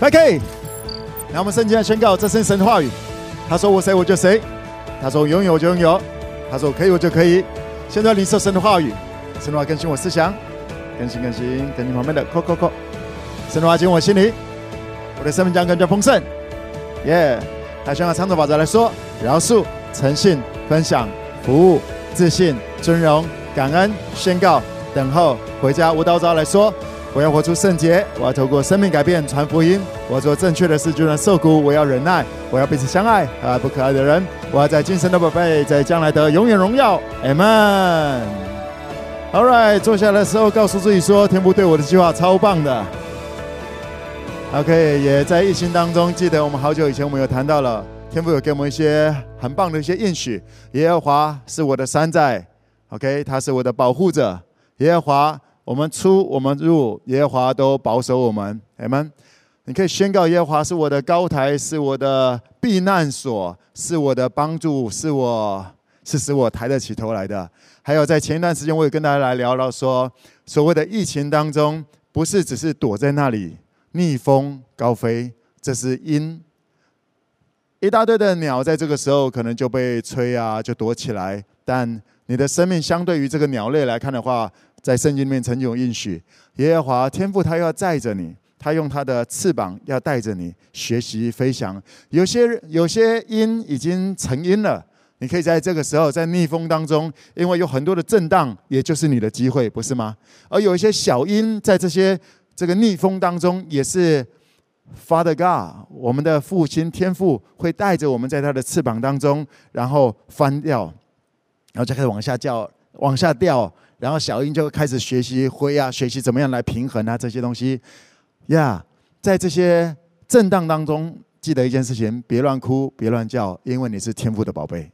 OK，那我们圣经来宣告，这是神的话语。他说：“我谁我就谁。”他说：“拥有我就拥有。”他说：“可以我就可以。”现在领受神的话语，神的话更新我思想，更新更新，更新旁边的扣扣扣。神的话进我心里，我的生命将更加丰盛。耶！他宣告长寿法则来说：饶恕、诚信、分享、服务、自信、尊荣、感恩、宣告、等候、回家。无道招来说。我要活出圣洁，我要透过生命改变传福音，我要做正确的事，就能受苦。我要忍耐，我要彼此相爱，爱不可爱的人。我要在今生的宝贝，在将来的永远荣耀。Amen。All right，坐下来的时候，告诉自己说：天父对我的计划超棒的。OK，也在疫情当中，记得我们好久以前我们有谈到了，天父有给我们一些很棒的一些应许。耶和华是我的山寨，OK，他是我的保护者。耶和华。我们出，我们入，耶和华都保守我们。阿们，你可以宣告：耶和华是我的高台，是我的避难所，是我的帮助，是我是使我抬得起头来的。还有在前一段时间，我也跟大家来聊聊，说所谓的疫情当中，不是只是躲在那里逆风高飞，这是因一大堆的鸟在这个时候可能就被吹啊，就躲起来。但你的生命相对于这个鸟类来看的话，在圣经里面曾经有应许，耶和华天父他要载着你，他用他的翅膀要带着你学习飞翔。有些有些鹰已经成鹰了，你可以在这个时候在逆风当中，因为有很多的震荡，也就是你的机会，不是吗？而有一些小鹰在这些这个逆风当中，也是 Father God，我们的父亲天父会带着我们在他的翅膀当中，然后翻掉，然后就开始往下掉，往下掉。然后小鹰就开始学习飞啊，学习怎么样来平衡啊这些东西，呀，在这些震荡当中，记得一件事情：别乱哭，别乱叫，因为你是天赋的宝贝，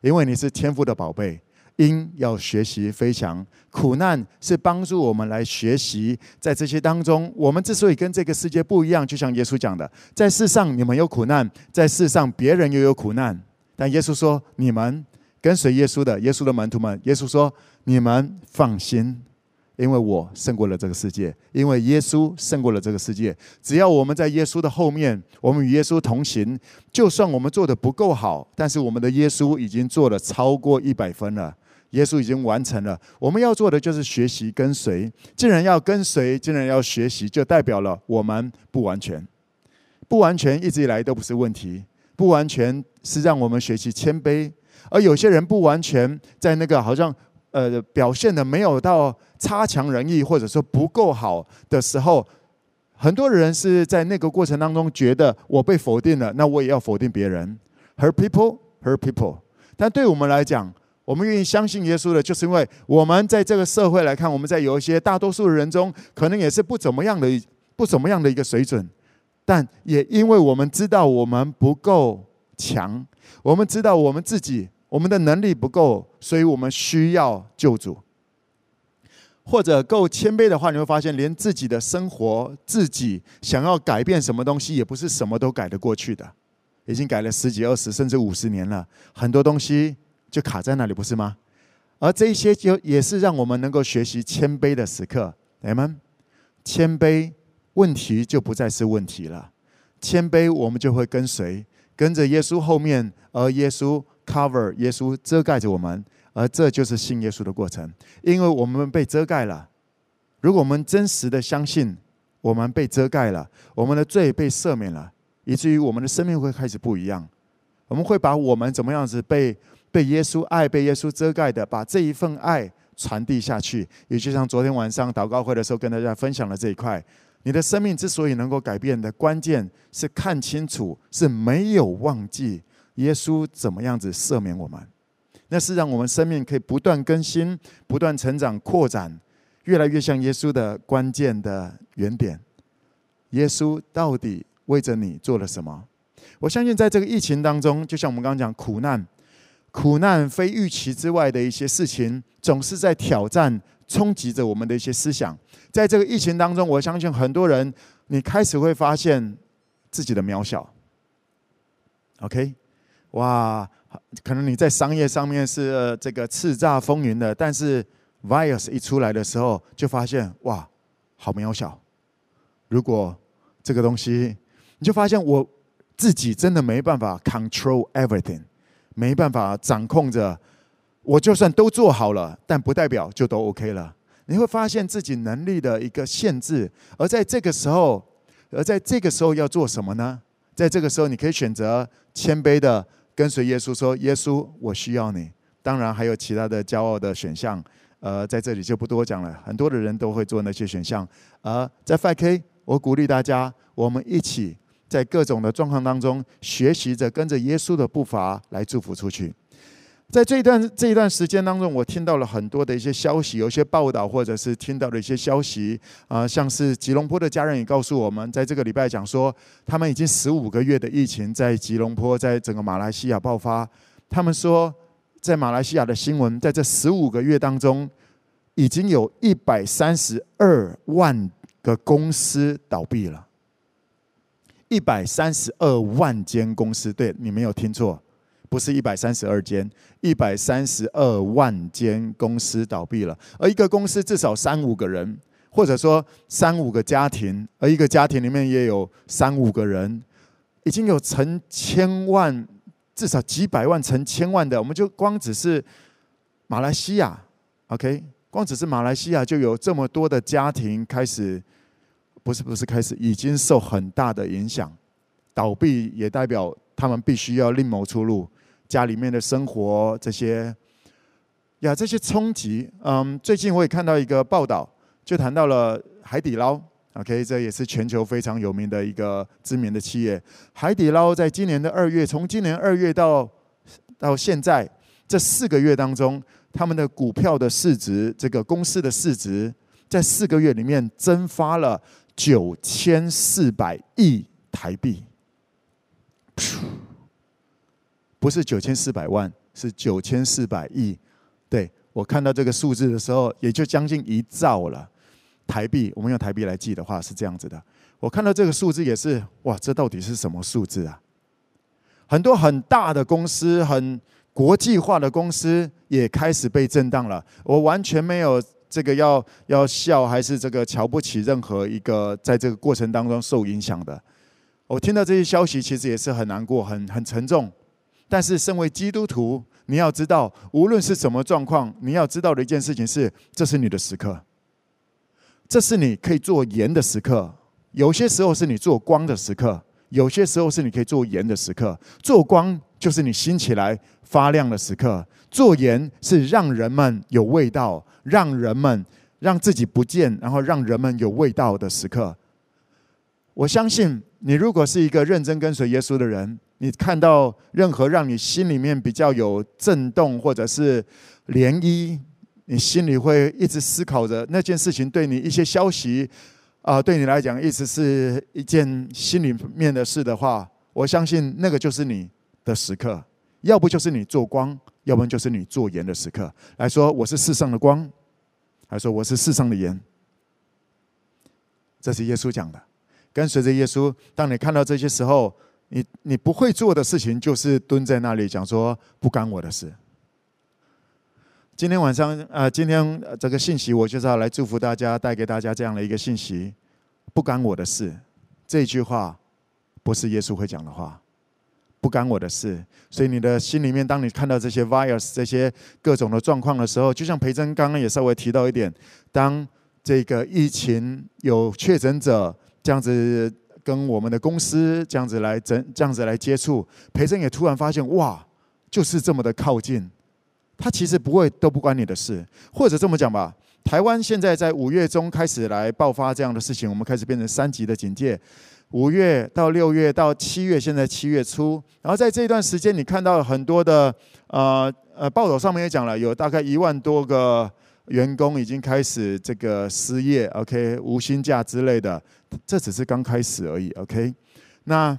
因为你是天赋的宝贝。鹰要学习飞翔，苦难是帮助我们来学习，在这些当中，我们之所以跟这个世界不一样，就像耶稣讲的，在世上你们有苦难，在世上别人又有苦难，但耶稣说你们。跟随耶稣的，耶稣的门徒们，耶稣说：“你们放心，因为我胜过了这个世界，因为耶稣胜过了这个世界。只要我们在耶稣的后面，我们与耶稣同行，就算我们做的不够好，但是我们的耶稣已经做了超过一百分了。耶稣已经完成了。我们要做的就是学习跟随。既然要跟随，既然要学习，就代表了我们不完全。不完全一直以来都不是问题，不完全是让我们学习谦卑。”而有些人不完全在那个好像呃表现的没有到差强人意，或者说不够好的时候，很多人是在那个过程当中觉得我被否定了，那我也要否定别人。Hurt people, hurt people。但对我们来讲，我们愿意相信耶稣的，就是因为我们在这个社会来看，我们在有一些大多数的人中，可能也是不怎么样的不怎么样的一个水准，但也因为我们知道我们不够强，我们知道我们自己。我们的能力不够，所以我们需要救主。或者够谦卑的话，你会发现，连自己的生活、自己想要改变什么东西，也不是什么都改得过去的。已经改了十几、二十，甚至五十年了，很多东西就卡在那里，不是吗？而这一些，就也是让我们能够学习谦卑的时刻。你们谦卑，问题就不再是问题了。谦卑，我们就会跟随，跟着耶稣后面，而耶稣。Cover 耶稣遮盖着我们，而这就是信耶稣的过程。因为我们被遮盖了。如果我们真实的相信，我们被遮盖了，我们的罪被赦免了，以至于我们的生命会开始不一样。我们会把我们怎么样子被被耶稣爱、被耶稣遮盖的，把这一份爱传递下去。也就像昨天晚上祷告会的时候跟大家分享的这一块，你的生命之所以能够改变的关键是看清楚，是没有忘记。耶稣怎么样子赦免我们？那是让我们生命可以不断更新、不断成长、扩展，越来越像耶稣的关键的原点。耶稣到底为着你做了什么？我相信，在这个疫情当中，就像我们刚刚讲，苦难、苦难非预期之外的一些事情，总是在挑战、冲击着我们的一些思想。在这个疫情当中，我相信很多人，你开始会发现自己的渺小。OK。哇，可能你在商业上面是这个叱咤风云的，但是 virus 一出来的时候，就发现哇，好渺小。如果这个东西，你就发现我自己真的没办法 control everything，没办法掌控着。我就算都做好了，但不代表就都 OK 了。你会发现自己能力的一个限制，而在这个时候，而在这个时候要做什么呢？在这个时候，你可以选择谦卑的跟随耶稣，说：“耶稣，我需要你。”当然还有其他的骄傲的选项，呃，在这里就不多讲了。很多的人都会做那些选项。而在 5K，我鼓励大家，我们一起在各种的状况当中，学习着跟着耶稣的步伐来祝福出去。在这一段这一段时间当中，我听到了很多的一些消息，有些报道，或者是听到的一些消息啊、像是吉隆坡的家人也告诉我们，在这个礼拜讲说，他们已经十五个月的疫情在吉隆坡，在整个马来西亚爆发。他们说，在马来西亚的新闻，在这十五个月当中，已经有一百三十二万个公司倒闭了，一百三十二万间公司，对，你没有听错。不是一百三十二间，一百三十二万间公司倒闭了，而一个公司至少三五个人，或者说三五个家庭，而一个家庭里面也有三五个人，已经有成千万，至少几百万、成千万的，我们就光只是马来西亚，OK，光只是马来西亚就有这么多的家庭开始，不是不是开始，已经受很大的影响，倒闭也代表他们必须要另谋出路。家里面的生活这些呀，这些冲击，嗯，最近我也看到一个报道，就谈到了海底捞，OK，这也是全球非常有名的一个知名的企业。海底捞在今年的二月，从今年二月到到现在这四个月当中，他们的股票的市值，这个公司的市值，在四个月里面蒸发了九千四百亿台币。不是九千四百万，是九千四百亿。对，我看到这个数字的时候，也就将近一兆了台币。我们用台币来记的话是这样子的。我看到这个数字也是，哇，这到底是什么数字啊？很多很大的公司，很国际化的公司也开始被震荡了。我完全没有这个要要笑，还是这个瞧不起任何一个在这个过程当中受影响的。我听到这些消息，其实也是很难过，很很沉重。但是，身为基督徒，你要知道，无论是什么状况，你要知道的一件事情是：这是你的时刻，这是你可以做盐的时刻。有些时候是你做光的时刻，有些时候是你可以做盐的时刻。做光就是你兴起来发亮的时刻，做盐是让人们有味道，让人们让自己不见，然后让人们有味道的时刻。我相信，你如果是一个认真跟随耶稣的人。你看到任何让你心里面比较有震动或者是涟漪，你心里会一直思考着那件事情对你一些消息啊，对你来讲一直是一件心里面的事的话，我相信那个就是你的时刻，要不就是你做光，要不然就是你做盐的时刻。来说我是世上的光，还说我是世上的盐，这是耶稣讲的。跟随着耶稣，当你看到这些时候。你你不会做的事情就是蹲在那里讲说不干我的事。今天晚上啊、今天这个信息我就是要来祝福大家，带给大家这样的一个信息：不干我的事。这句话不是耶稣会讲的话，不干我的事。所以你的心里面，当你看到这些 virus 这些各种的状况的时候，就像培珍刚刚也稍微提到一点，当这个疫情有确诊者这样子。跟我们的公司这样子来整这样子来接触，培正也突然发现，哇，就是这么的靠近。他其实不会都不关你的事，或者这么讲吧，台湾现在在五月中开始来爆发这样的事情，我们开始变成三级的警戒。五月到六月到七月，现在七月初，然后在这段时间，你看到很多的呃呃报道上面也讲了，有大概一万多个。员工已经开始这个失业，OK，无薪假之类的，这只是刚开始而已，OK。那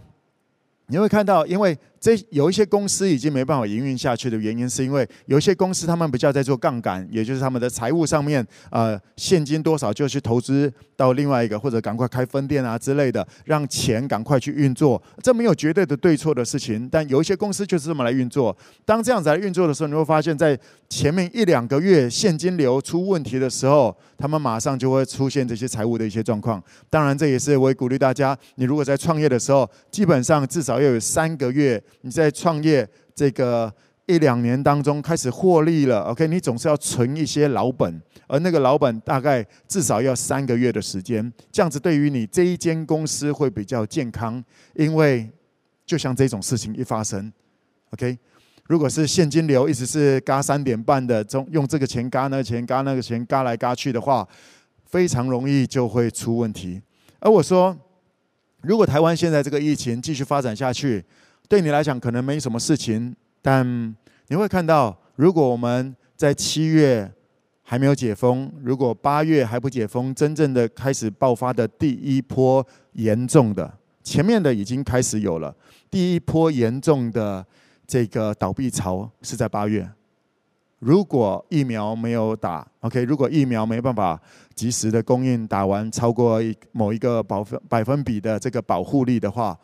你会看到，因为这有一些公司已经没办法营运下去的原因，是因为有一些公司他们比较在做杠杆，也就是他们的财务上面，呃，现金多少就去投资到另外一个，或者赶快开分店啊之类的，让钱赶快去运作。这没有绝对的对错的事情，但有一些公司就是这么来运作。当这样子来运作的时候，你会发现在前面一两个月现金流出问题的时候，他们马上就会出现这些财务的一些状况。当然，这也是我也鼓励大家，你如果在创业的时候，基本上至少要有三个月。你在创业这个一两年当中开始获利了，OK？你总是要存一些老本，而那个老本大概至少要三个月的时间，这样子对于你这一间公司会比较健康。因为就像这种事情一发生，OK？如果是现金流一直是嘎三点半的，中用这个钱嘎那个钱，嘎那个钱，嘎来嘎去的话，非常容易就会出问题。而我说，如果台湾现在这个疫情继续发展下去，对你来讲可能没什么事情，但你会看到，如果我们在七月还没有解封，如果八月还不解封，真正的开始爆发的第一波严重的，前面的已经开始有了，第一波严重的这个倒闭潮是在八月。如果疫苗没有打，OK，如果疫苗没办法及时的供应，打完超过某一个百分百分比的这个保护力的话。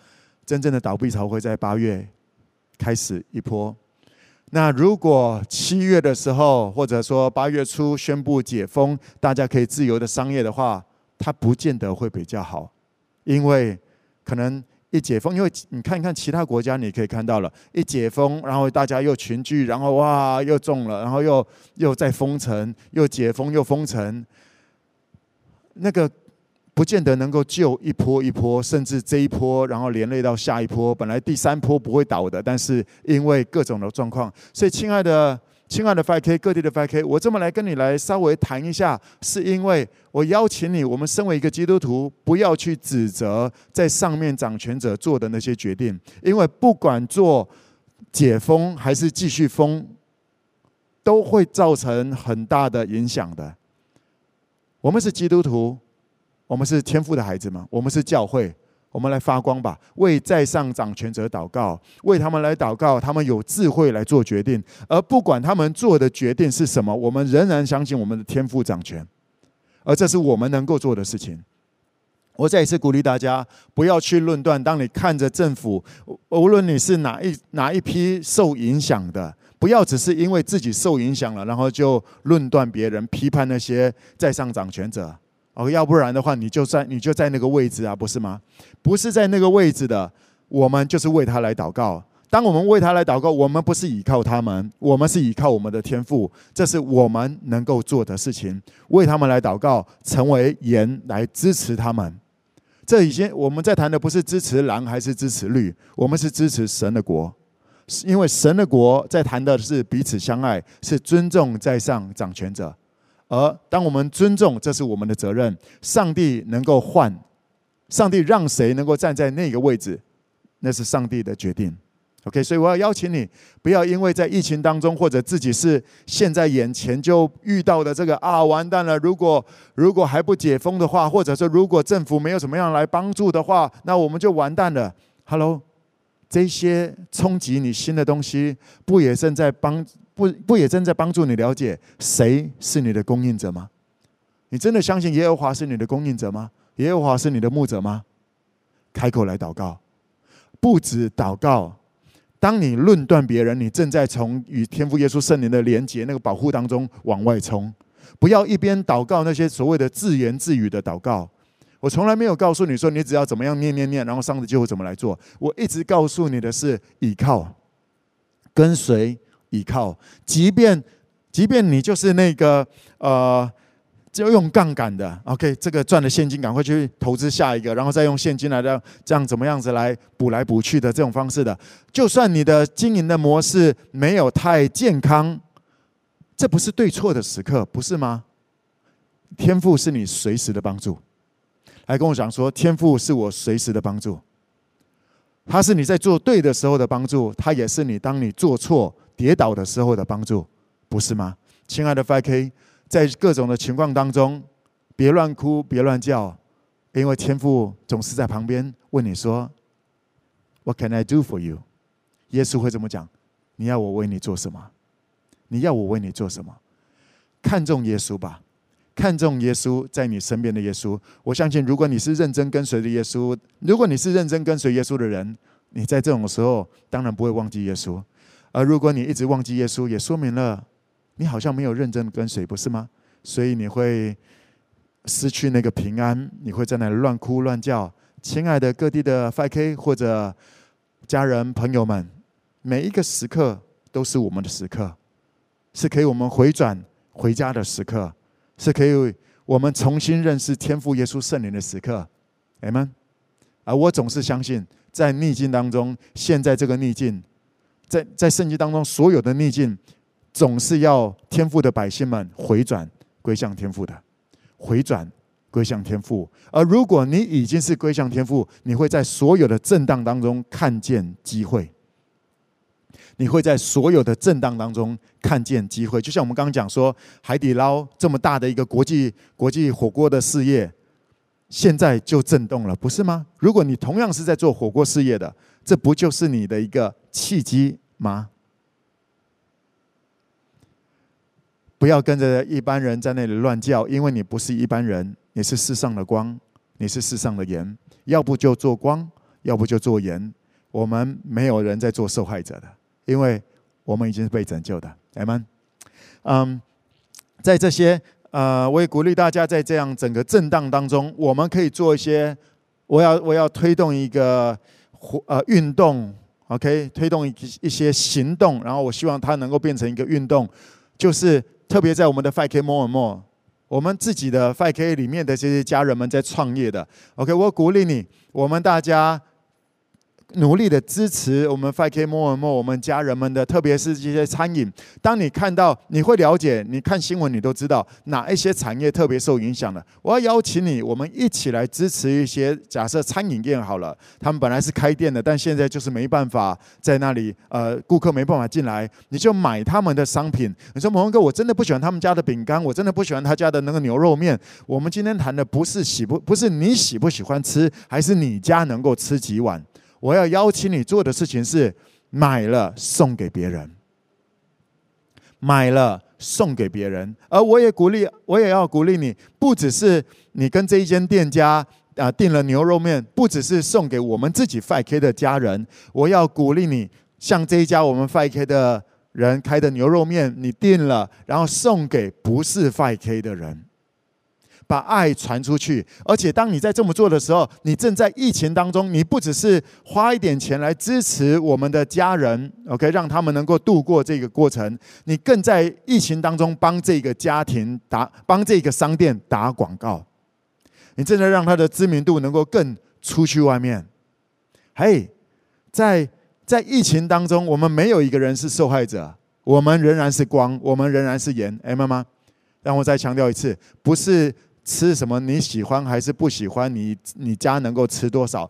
真正的倒闭潮会在八月开始一波。那如果七月的时候，或者说八月初宣布解封，大家可以自由的商业的话，它不见得会比较好，因为可能一解封，因为你看看其他国家，你可以看到了，一解封，然后大家又群聚，然后哇又中了，然后又又再封城，又解封又封城，那个。不见得能够救一波一波，甚至这一波，然后连累到下一波。本来第三波不会倒的，但是因为各种的状况，所以亲爱的、亲爱的 5K 各地的 5K，我这么来跟你来稍微谈一下，是因为我邀请你，我们身为一个基督徒，不要去指责在上面掌权者做的那些决定，因为不管做解封还是继续封，都会造成很大的影响的。我们是基督徒。我们是天父的孩子吗？我们是教会，我们来发光吧，为在上掌权者祷告，为他们来祷告，他们有智慧来做决定，而不管他们做的决定是什么，我们仍然相信我们的天父掌权，而这是我们能够做的事情。我再一次鼓励大家，不要去论断。当你看着政府，无论你是哪一哪一批受影响的，不要只是因为自己受影响了，然后就论断别人，批判那些在上掌权者。哦，要不然的话，你就在你就在那个位置啊，不是吗？不是在那个位置的，我们就是为他来祷告。当我们为他来祷告，我们不是依靠他们，我们是依靠我们的天赋。这是我们能够做的事情，为他们来祷告，成为盐来支持他们。这已经我们在谈的不是支持蓝还是支持绿，我们是支持神的国，因为神的国在谈的是彼此相爱，是尊重在上掌权者。而当我们尊重，这是我们的责任。上帝能够换，上帝让谁能够站在那个位置，那是上帝的决定。OK，所以我要邀请你，不要因为在疫情当中，或者自己是现在眼前就遇到的这个啊，完蛋了！如果如果还不解封的话，或者说如果政府没有什么样来帮助的话，那我们就完蛋了。Hello，这些冲击你心的东西，不也正在帮？不不也正在帮助你了解谁是你的供应者吗？你真的相信耶和华是你的供应者吗？耶和华是你的牧者吗？开口来祷告，不止祷告。当你论断别人，你正在从与天父耶稣圣灵的连结那个保护当中往外冲。不要一边祷告那些所谓的自言自语的祷告。我从来没有告诉你说你只要怎么样念念念，然后上帝就会怎么来做。我一直告诉你的是倚靠、跟随。依靠，即便即便你就是那个呃，就用杠杆的，OK，这个赚了现金赶快去投资下一个，然后再用现金来这样这样怎么样子来补来补去的这种方式的，就算你的经营的模式没有太健康，这不是对错的时刻，不是吗？天赋是你随时的帮助，来跟我讲说，天赋是我随时的帮助，他是你在做对的时候的帮助，他也是你当你做错。跌倒的时候的帮助，不是吗？亲爱的 5K，在各种的情况当中，别乱哭，别乱叫，因为天父总是在旁边问你说：“What can I do for you？” 耶稣会这么讲：“你要我为你做什么？你要我为你做什么？看重耶稣吧，看重耶稣在你身边的耶稣。我相信，如果你是认真跟随的耶稣，如果你是认真跟随耶稣的人，你在这种时候当然不会忘记耶稣。而如果你一直忘记耶稣，也说明了你好像没有认真跟随，不是吗？所以你会失去那个平安，你会在那里乱哭乱叫。亲爱的各地的 FK 或者家人朋友们，每一个时刻都是我们的时刻，是可以我们回转回家的时刻，是可以我们重新认识天父耶稣圣灵的时刻。阿门。而我总是相信，在逆境当中，现在这个逆境，在在圣经当中所有的逆境，总是要天父的百姓们回转归向天父的，回转。归向天父，而如果你已经是归向天父，你会在所有的震荡当中看见机会。你会在所有的震荡当中看见机会，就像我们刚刚讲说，海底捞这么大的一个国际国际火锅的事业，现在就震动了，不是吗？如果你同样是在做火锅事业的，这不就是你的一个契机吗？不要跟着一般人在那里乱叫，因为你不是一般人。你是世上的光，你是世上的盐，要不就做光，要不就做盐。我们没有人在做受害者的，因为我们已经是被拯救的。阿门。嗯，在这些呃，我也鼓励大家在这样整个震荡当中，我们可以做一些。我要我要推动一个活呃运动，OK，推动一一些行动，然后我希望它能够变成一个运动，就是特别在我们的 FK More and More。我们自己的 FK 里面的这些家人们在创业的，OK，我鼓励你，我们大家。努力的支持我们 5K More and More 我们家人们的，特别是这些餐饮。当你看到，你会了解，你看新闻，你都知道哪一些产业特别受影响的。我要邀请你，我们一起来支持一些。假设餐饮店好了，他们本来是开店的，但现在就是没办法在那里，呃，顾客没办法进来，你就买他们的商品。你说，蒙哥，我真的不喜欢他们家的饼干，我真的不喜欢他家的那个牛肉面。我们今天谈的不是喜不，不是你喜不喜欢吃，还是你家能够吃几碗。我要邀请你做的事情是买了送给别人，买了送给别人，而我也鼓励，我也要鼓励你，不只是你跟这一间店家啊订了牛肉面，不只是送给我们自己 5K 的家人，我要鼓励你，像这一家我们 5K 的人开的牛肉面，你订了，然后送给不是 5K 的人。把爱传出去，而且当你在这么做的时候，你正在疫情当中，你不只是花一点钱来支持我们的家人，OK，让他们能够度过这个过程，你更在疫情当中帮这个家庭打，帮这个商店打广告，你正在让他的知名度能够更出去外面。嘿，在在疫情当中，我们没有一个人是受害者，我们仍然是光，我们仍然是盐，哎，妈妈，让我再强调一次，不是。吃什么你喜欢还是不喜欢？你你家能够吃多少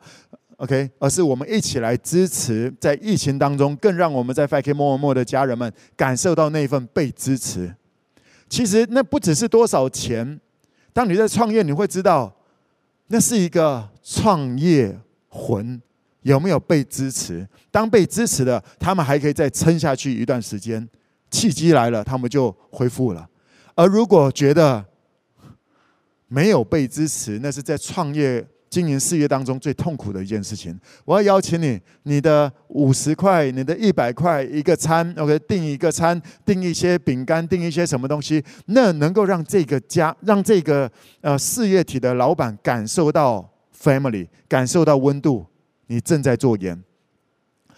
？OK，而是我们一起来支持，在疫情当中，更让我们在 5K More More 的家人们感受到那份被支持。其实那不只是多少钱，当你在创业，你会知道，那是一个创业魂有没有被支持？当被支持的，他们还可以再撑下去一段时间，契机来了，他们就恢复了。而如果觉得，没有被支持，那是在创业经营事业当中最痛苦的一件事情。我要邀请你，你的五十块，你的一百块一个餐，OK，订一个餐，订一些饼干，订一些什么东西，那能够让这个家，让这个呃事业体的老板感受到 family，感受到温度。你正在做盐。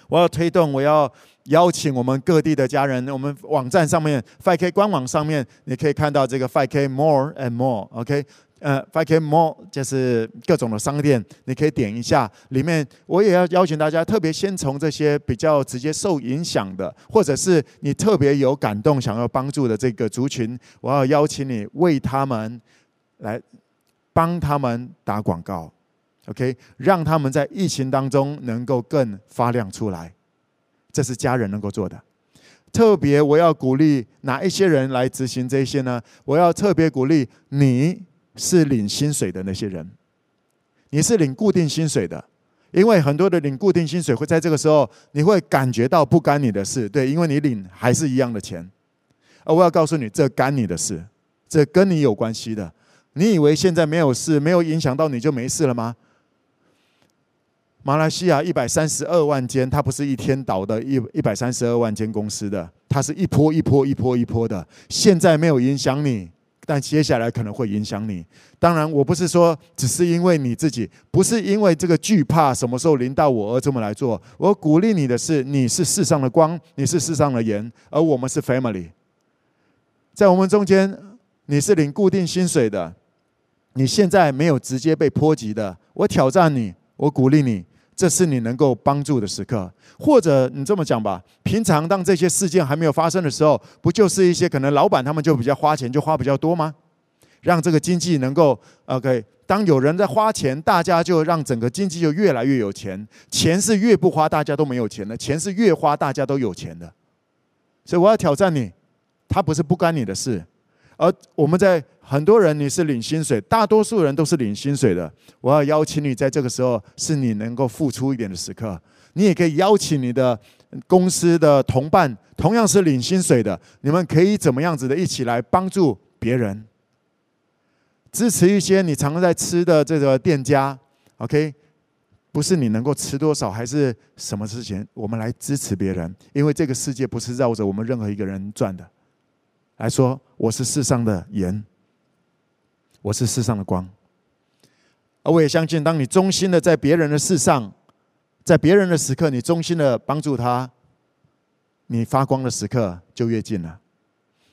我要推动，我要邀请我们各地的家人。我们网站上面，5K 官网上面，你可以看到这个 5K More and More，OK，呃，5K More 就是各种的商店，你可以点一下。里面我也要邀请大家，特别先从这些比较直接受影响的，或者是你特别有感动、想要帮助的这个族群，我要邀请你为他们来帮他们打广告。OK，让他们在疫情当中能够更发亮出来，这是家人能够做的。特别我要鼓励哪一些人来执行这些呢？我要特别鼓励你是领薪水的那些人，你是领固定薪水的，因为很多的领固定薪水会在这个时候，你会感觉到不干你的事，对，因为你领还是一样的钱。而我要告诉你，这干你的事，这跟你有关系的。你以为现在没有事，没有影响到你就没事了吗？马来西亚一百三十二万间，它不是一天倒的，一一百三十二万间公司的，它是一波一波一波一波的。现在没有影响你，但接下来可能会影响你。当然，我不是说只是因为你自己，不是因为这个惧怕什么时候临到我而这么来做。我鼓励你的是，你是世上的光，你是世上的盐，而我们是 family。在我们中间，你是领固定薪水的，你现在没有直接被波及的。我挑战你，我鼓励你。这是你能够帮助的时刻，或者你这么讲吧，平常当这些事件还没有发生的时候，不就是一些可能老板他们就比较花钱就花比较多吗？让这个经济能够 OK，当有人在花钱，大家就让整个经济就越来越有钱。钱是越不花大家都没有钱的，钱是越花大家都有钱的。所以我要挑战你，他不是不干你的事，而我们在。很多人你是领薪水，大多数人都是领薪水的。我要邀请你，在这个时候是你能够付出一点的时刻。你也可以邀请你的公司的同伴，同样是领薪水的，你们可以怎么样子的一起来帮助别人，支持一些你常常在吃的这个店家。OK，不是你能够吃多少，还是什么事情，我们来支持别人，因为这个世界不是绕着我们任何一个人转的。来说，我是世上的盐。我是世上的光，而我也相信，当你忠心的在别人的世上，在别人的时刻，你忠心的帮助他，你发光的时刻就越近了。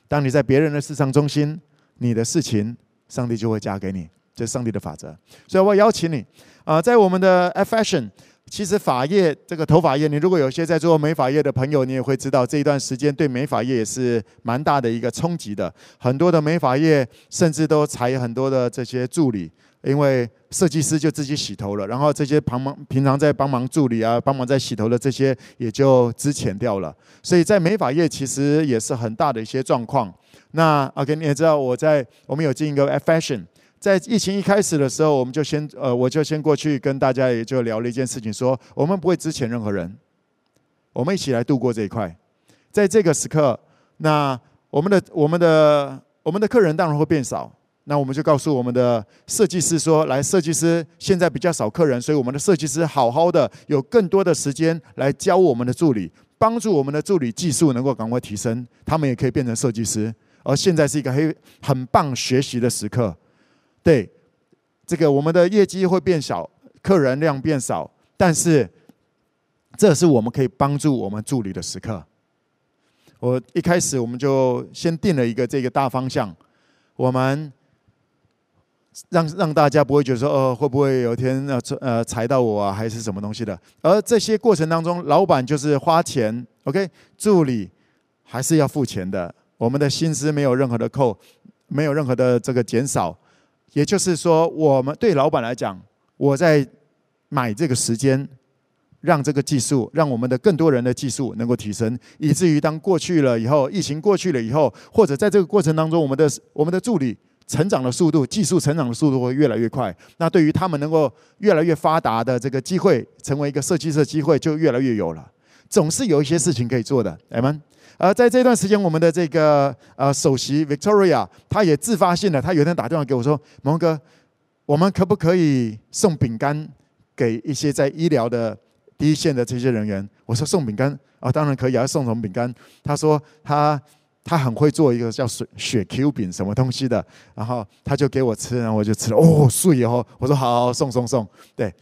当你在别人的世上忠心，你的事情上帝就会加给你，这是上帝的法则。所以我邀请你啊，在我们的 Affection。其实发业这个头发业，你如果有些在做美发业的朋友，你也会知道这一段时间对美发业也是蛮大的一个冲击的。很多的美发业甚至都裁很多的这些助理，因为设计师就自己洗头了，然后这些帮忙平常在帮忙助理啊、帮忙在洗头的这些也就资遣掉了。所以在美发业其实也是很大的一些状况。那 OK，你也知道我在我们有进一个 Fashion。在疫情一开始的时候，我们就先呃，我就先过去跟大家也就聊了一件事情，说我们不会支遣任何人，我们一起来度过这一块。在这个时刻，那我们的我们的我们的客人当然会变少，那我们就告诉我们的设计师说，来，设计师现在比较少客人，所以我们的设计师好好的有更多的时间来教我们的助理，帮助我们的助理技术能够赶快提升，他们也可以变成设计师。而现在是一个很很棒学习的时刻。对，这个我们的业绩会变小，客人量变少，但是这是我们可以帮助我们助理的时刻。我一开始我们就先定了一个这个大方向，我们让让大家不会觉得说，哦，会不会有一天呃呃裁到我啊，还是什么东西的？而这些过程当中，老板就是花钱，OK，助理还是要付钱的，我们的薪资没有任何的扣，没有任何的这个减少。也就是说，我们对老板来讲，我在买这个时间，让这个技术，让我们的更多人的技术能够提升，以至于当过去了以后，疫情过去了以后，或者在这个过程当中，我们的我们的助理成长的速度，技术成长的速度会越来越快。那对于他们能够越来越发达的这个机会，成为一个设计师的机会就越来越有了。总是有一些事情可以做的，Amen。而在这段时间，我们的这个呃首席 Victoria，她也自发性的，她有一天打电话给我说：“蒙哥，我们可不可以送饼干给一些在医疗的第一线的这些人员？”我说：“送饼干啊，当然可以，啊送什么饼干？”他说：“他他很会做一个叫雪雪 Q 饼，什么东西的。”然后他就给我吃，然后我就吃了，哦，碎哦！我说：“，好，送送送。”对，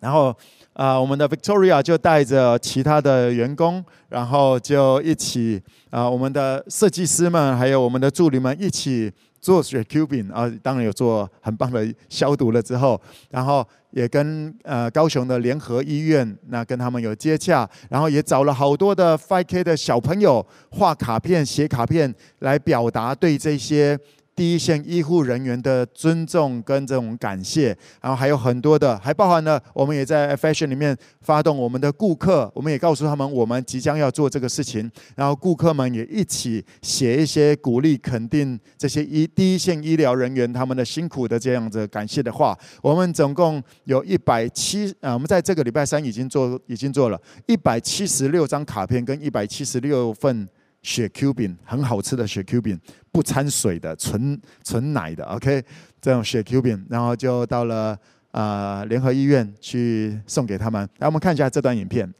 然后。啊，我们的 Victoria 就带着其他的员工，然后就一起啊，我们的设计师们还有我们的助理们一起做雪 Q 饼啊，当然有做很棒的消毒了之后，然后也跟呃高雄的联合医院那跟他们有接洽，然后也找了好多的 5K 的小朋友画卡片、写卡片来表达对这些。第一线医护人员的尊重跟这种感谢，然后还有很多的，还包含了我们也在 Fashion 里面发动我们的顾客，我们也告诉他们我们即将要做这个事情，然后顾客们也一起写一些鼓励、肯定这些医第一线医疗人员他们的辛苦的这样子感谢的话。我们总共有一百七啊，我们在这个礼拜三已经做已经做了一百七十六张卡片跟一百七十六份。雪 Q 饼很好吃的雪 Q 饼，不掺水的，纯纯奶的，OK，这种雪 Q 饼，然后就到了呃联合医院去送给他们。来，我们看一下这段影片。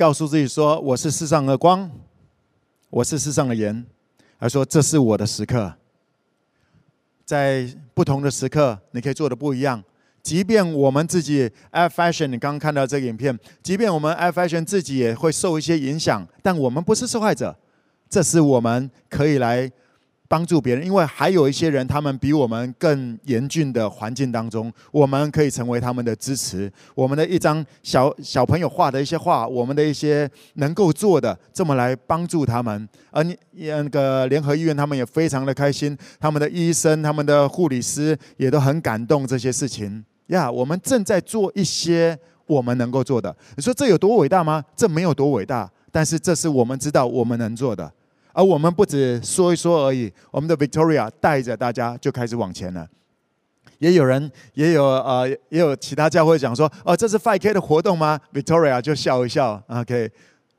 告诉自己说：“我是世上的光，我是世上的盐。”而说：“这是我的时刻。”在不同的时刻，你可以做的不一样。即便我们自己 Fashion，你刚刚看到这个影片，即便我们 Fashion 自己也会受一些影响，但我们不是受害者。这是我们可以来。帮助别人，因为还有一些人，他们比我们更严峻的环境当中，我们可以成为他们的支持。我们的一张小小朋友画的一些画，我们的一些能够做的，这么来帮助他们。而你那个联合医院，他们也非常的开心，他们的医生、他们的护理师也都很感动这些事情。呀，我们正在做一些我们能够做的。你说这有多伟大吗？这没有多伟大，但是这是我们知道我们能做的。而我们不止说一说而已，我们的 Victoria 带着大家就开始往前了。也有人，也有呃，也有其他教会讲说，哦，这是 5K 的活动吗？Victoria 就笑一笑，OK，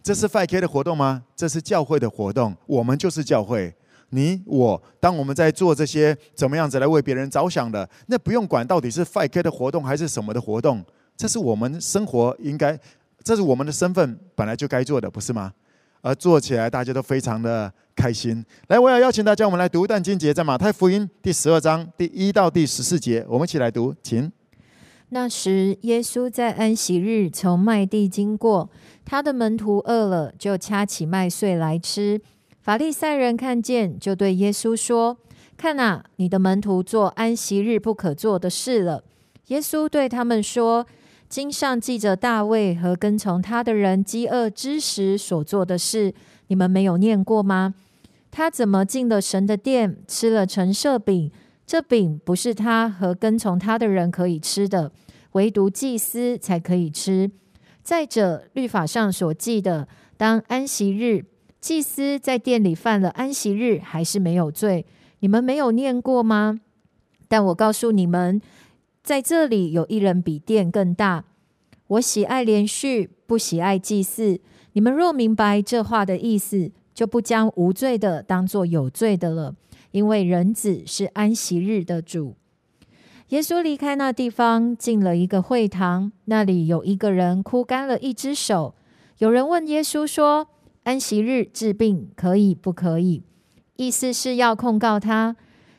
这是 5K 的活动吗？这是教会的活动，我们就是教会。你我，当我们在做这些怎么样子来为别人着想的，那不用管到底是 5K 的活动还是什么的活动，这是我们生活应该，这是我们的身份本来就该做的，不是吗？而做起来，大家都非常的开心。来，我要邀请大家，我们来读一段经节，在马太福音第十二章第一到第十四节，我们一起来读，请。那时，耶稣在安息日从麦地经过，他的门徒饿了，就掐起麦穗来吃。法利赛人看见，就对耶稣说：“看哪，你的门徒做安息日不可做的事了。”耶稣对他们说。经上记着大卫和跟从他的人饥饿之时所做的事，你们没有念过吗？他怎么进了神的殿，吃了陈设饼？这饼不是他和跟从他的人可以吃的，唯独祭司才可以吃。再者，律法上所记的，当安息日，祭司在殿里犯了安息日，还是没有罪。你们没有念过吗？但我告诉你们。在这里有一人比殿更大。我喜爱连续，不喜爱祭祀。你们若明白这话的意思，就不将无罪的当作有罪的了。因为人子是安息日的主。耶稣离开那地方，进了一个会堂，那里有一个人枯干了一只手。有人问耶稣说：“安息日治病可以不可以？”意思是要控告他。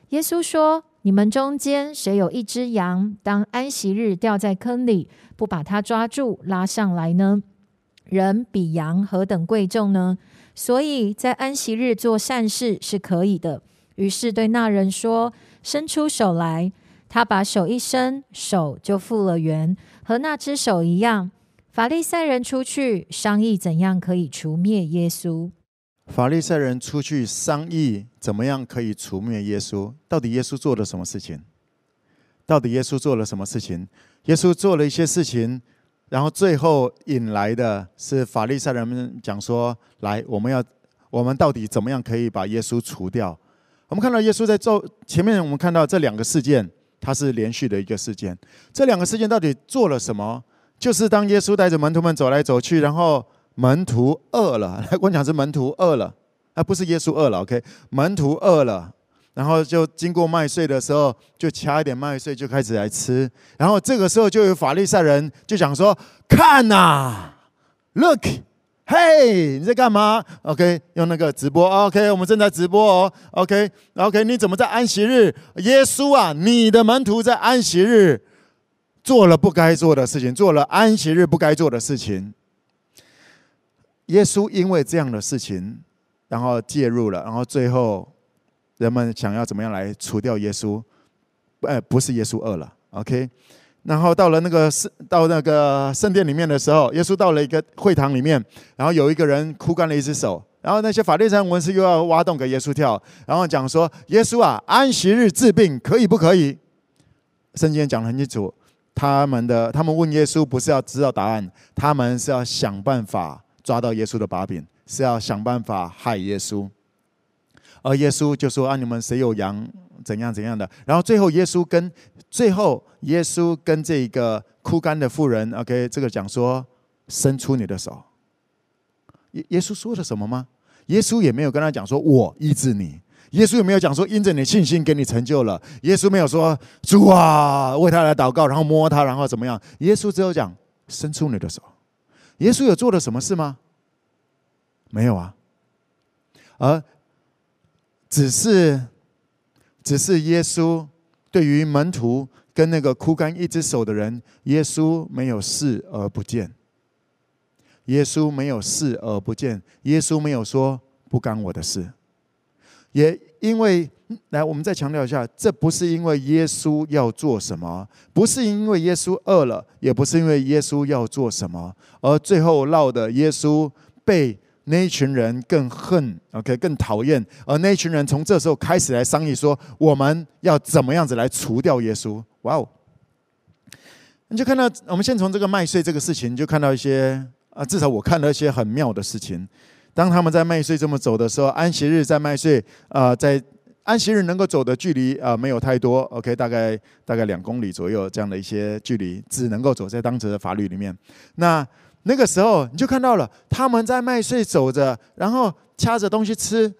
耶稣说。你们中间谁有一只羊，当安息日掉在坑里，不把它抓住拉上来呢？人比羊何等贵重呢？所以在安息日做善事是可以的。于是对那人说：“伸出手来。”他把手一伸，手就复了原，和那只手一样。法利赛人出去商议怎样可以除灭耶稣。法利赛人出去商议怎么样可以除灭耶稣？到底耶稣做了什么事情？到底耶稣做了什么事情？耶稣做了一些事情，然后最后引来的是法利赛人们讲说：“来，我们要，我们到底怎么样可以把耶稣除掉？”我们看到耶稣在做前面，我们看到这两个事件，它是连续的一个事件。这两个事件到底做了什么？就是当耶稣带着门徒们走来走去，然后门徒饿了，来，我讲是门徒饿了，啊不是耶稣饿了。OK，门徒饿了。然后就经过麦穗的时候，就掐一点麦穗就开始来吃。然后这个时候就有法利赛人就讲说：“看呐，look，嘿，你在干嘛？OK，用那个直播，OK，我们正在直播哦，OK，OK，你怎么在安息日？耶稣啊，你的门徒在安息日做了不该做的事情，做了安息日不该做的事情。耶稣因为这样的事情，然后介入了，然后最后。”人们想要怎么样来除掉耶稣？呃，不是耶稣饿了，OK。然后到了那个圣到那个圣殿里面的时候，耶稣到了一个会堂里面，然后有一个人枯干了一只手，然后那些法利赛文士又要挖洞给耶稣跳，然后讲说：“耶稣啊，安息日治病可以不可以？”圣经讲得很清楚，他们的他们问耶稣不是要知道答案，他们是要想办法抓到耶稣的把柄，是要想办法害耶稣。而耶稣就说：“啊，你们谁有羊，怎样怎样的。”然后最后耶稣跟最后耶稣跟这个枯干的妇人，OK，这个讲说：“伸出你的手。”耶耶稣说了什么吗？耶稣也没有跟他讲说：“我医治你。”耶稣也没有讲说：“因着你信心给你成就了。”耶稣没有说：“主啊，为他来祷告，然后摸他，然后怎么样？”耶稣只有讲：“伸出你的手。”耶稣有做了什么事吗？没有啊。而只是，只是耶稣对于门徒跟那个枯干一只手的人，耶稣没有视而不见。耶稣没有视而不见，耶稣没有说不干我的事。也因为，来，我们再强调一下，这不是因为耶稣要做什么，不是因为耶稣饿了，也不是因为耶稣要做什么，而最后闹的耶稣被。那一群人更恨，OK，更讨厌。而那一群人从这时候开始来商议说，我们要怎么样子来除掉耶稣？哇哦！你就看到，我们先从这个麦穗这个事情，就看到一些啊，至少我看到一些很妙的事情。当他们在麦穗这么走的时候，安息日在麦穗啊，在安息日能够走的距离啊，没有太多，OK，大概大概两公里左右这样的一些距离，只能够走在当时的法律里面。那那个时候，你就看到了他们在麦穗走着，然后掐着东西吃。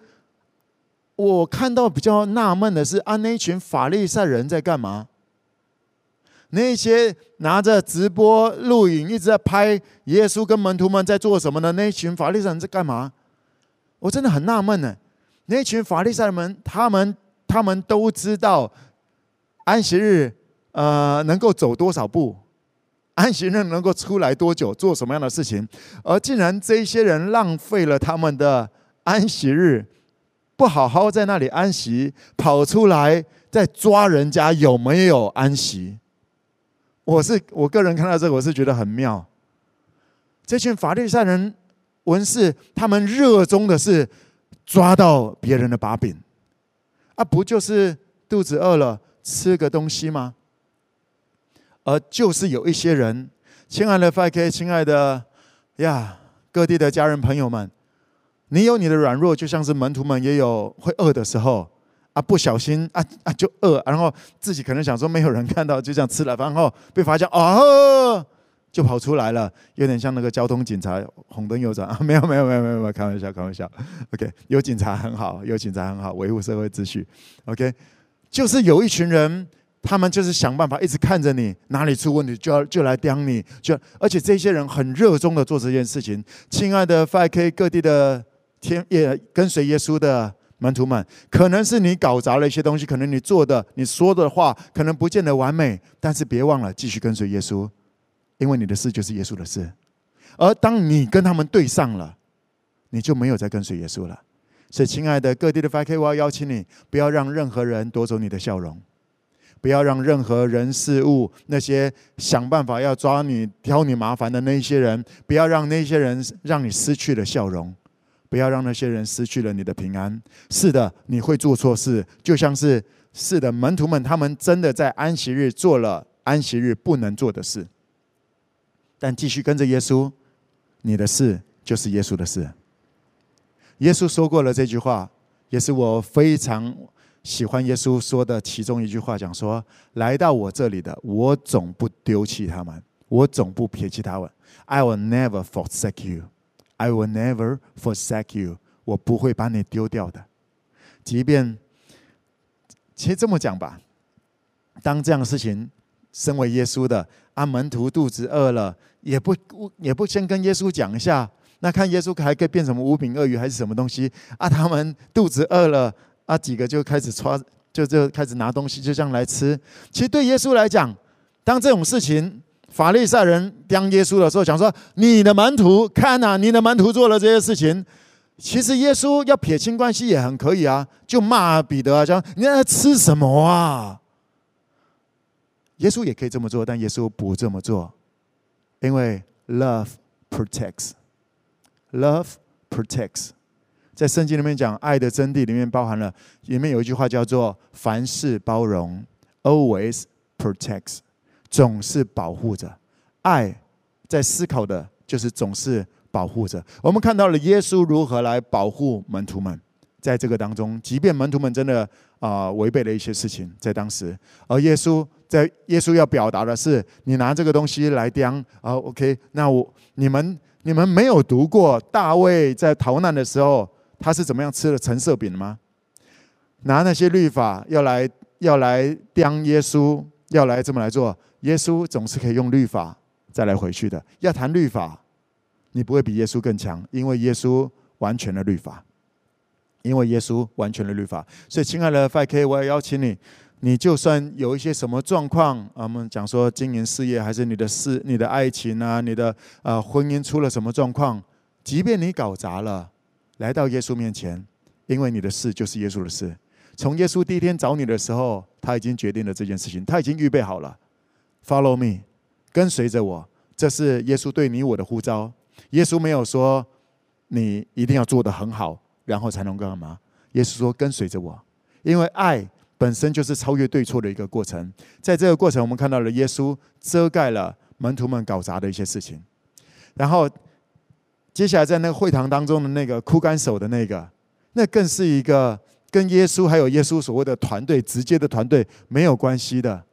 我看到比较纳闷的是，啊，那一群法利赛人在干嘛？那些拿着直播录影一直在拍耶稣跟门徒们在做什么呢？那一群法利赛人在干嘛？我真的很纳闷呢。那群法利赛人，他们他们都知道安息日，呃，能够走多少步。安息日能够出来多久，做什么样的事情？而竟然这些人浪费了他们的安息日，不好好在那里安息，跑出来在抓人家有没有安息？我是我个人看到这个，我是觉得很妙。这群法利赛人、文士，他们热衷的是抓到别人的把柄，啊，不就是肚子饿了吃个东西吗？而就是有一些人，亲爱的 5K，亲爱的呀，各地的家人朋友们，你有你的软弱，就像是门徒们也有会饿的时候啊，不小心啊啊就饿，然后自己可能想说没有人看到，就这样吃了，然后被发现哦，就跑出来了，有点像那个交通警察，红灯右转 啊，没有没有没有没有没有，开玩笑开玩笑，OK，有警察很好，有警察很好，维护社会秩序，OK，就是有一群人。他们就是想办法一直看着你，哪里出问题就要就来刁你，就而且这些人很热衷的做这件事情。亲爱的 5K 各地的天也跟随耶稣的门徒们，可能是你搞砸了一些东西，可能你做的、你说的话可能不见得完美，但是别忘了继续跟随耶稣，因为你的事就是耶稣的事。而当你跟他们对上了，你就没有再跟随耶稣了。所以，亲爱的各地的 5K，我要邀请你，不要让任何人夺走你的笑容。不要让任何人事物，那些想办法要抓你、挑你麻烦的那些人，不要让那些人让你失去了笑容，不要让那些人失去了你的平安。是的，你会做错事，就像是是的，门徒们他们真的在安息日做了安息日不能做的事，但继续跟着耶稣，你的事就是耶稣的事。耶稣说过了这句话，也是我非常喜欢耶稣说的其中一句话，讲说：来到我这里的，我总不丢弃他们，我总不撇弃他们。I will never forsake you. I will never forsake you. 我不会把你丢掉的。即便，其实这么讲吧，当这样的事情，身为耶稣的，阿，门徒肚子饿了，也不也不先跟耶稣讲一下，那看耶稣还可以变什么五饼鳄鱼还是什么东西啊？他们肚子饿了，啊，几个就开始抓，就就开始拿东西，就这样来吃。其实对耶稣来讲，当这种事情，法利赛人当耶稣的时候，讲说你的门徒看呐、啊，你的门徒做了这些事情。其实耶稣要撇清关系也很可以啊，就骂彼得啊，讲你在吃什么啊？耶稣也可以这么做，但耶稣不这么做，因为 love protects，love protects，在圣经里面讲爱的真谛里面包含了，里面有一句话叫做凡事包容，always protects，总是保护着。爱在思考的就是总是。保护着。我们看到了耶稣如何来保护门徒们，在这个当中，即便门徒们真的啊违背了一些事情，在当时，而耶稣在耶稣要表达的是，你拿这个东西来叼啊，OK，那我你们你们没有读过大卫在逃难的时候，他是怎么样吃的橙色饼吗？拿那些律法要来要来叼耶稣，要来这么来做，耶稣总是可以用律法再来回去的。要谈律法。你不会比耶稣更强，因为耶稣完全的律法，因为耶稣完全的律法。所以，亲爱的 5K，我也邀请你，你就算有一些什么状况，我们讲说经营事业，还是你的事、你的爱情啊，你的呃婚姻出了什么状况，即便你搞砸了，来到耶稣面前，因为你的事就是耶稣的事。从耶稣第一天找你的时候，他已经决定了这件事情，他已经预备好了。Follow me，跟随着我，这是耶稣对你我的呼召。耶稣没有说你一定要做得很好，然后才能够干嘛？耶稣说跟随着我，因为爱本身就是超越对错的一个过程。在这个过程，我们看到了耶稣遮盖了门徒们搞砸的一些事情。然后接下来在那个会堂当中的那个枯干手的那个，那更是一个跟耶稣还有耶稣所谓的团队直接的团队没有关系的。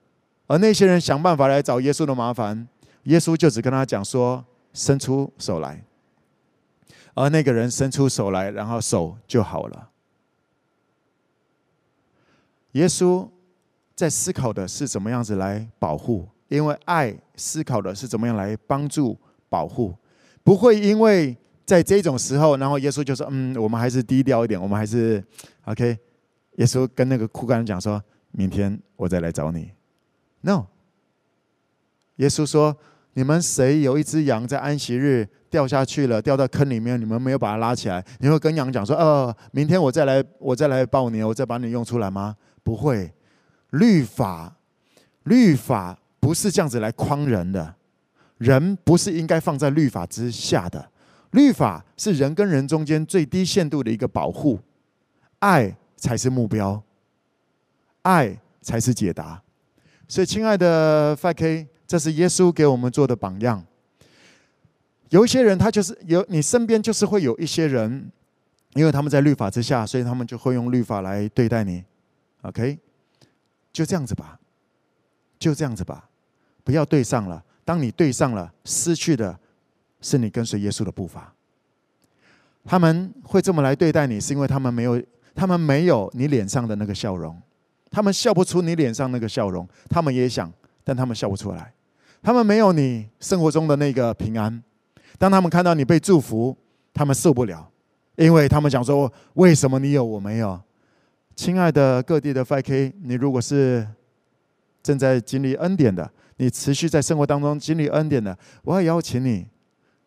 而那些人想办法来找耶稣的麻烦，耶稣就只跟他讲说。伸出手来，而那个人伸出手来，然后手就好了。耶稣在思考的是怎么样子来保护，因为爱思考的是怎么样来帮助保护，不会因为在这种时候，然后耶稣就说：“嗯，我们还是低调一点，我们还是 OK。”耶稣跟那个枯干人讲说：“明天我再来找你。” No，耶稣说。你们谁有一只羊在安息日掉下去了，掉到坑里面，你们没有把它拉起来？你会跟羊讲说：“哦，明天我再来，我再来抱你，我再把你用出来吗？”不会。律法，律法不是这样子来框人的，人不是应该放在律法之下的。律法是人跟人中间最低限度的一个保护，爱才是目标，爱才是解答。所以，亲爱的 5K。这是耶稣给我们做的榜样。有一些人，他就是有你身边就是会有一些人，因为他们在律法之下，所以他们就会用律法来对待你。OK，就这样子吧，就这样子吧，不要对上了。当你对上了，失去的是你跟随耶稣的步伐。他们会这么来对待你，是因为他们没有，他们没有你脸上的那个笑容，他们笑不出你脸上那个笑容。他们也想，但他们笑不出来。他们没有你生活中的那个平安。当他们看到你被祝福，他们受不了，因为他们想说：为什么你有我没有？亲爱的各地的 5K，你如果是正在经历恩典的，你持续在生活当中经历恩典的，我要邀请你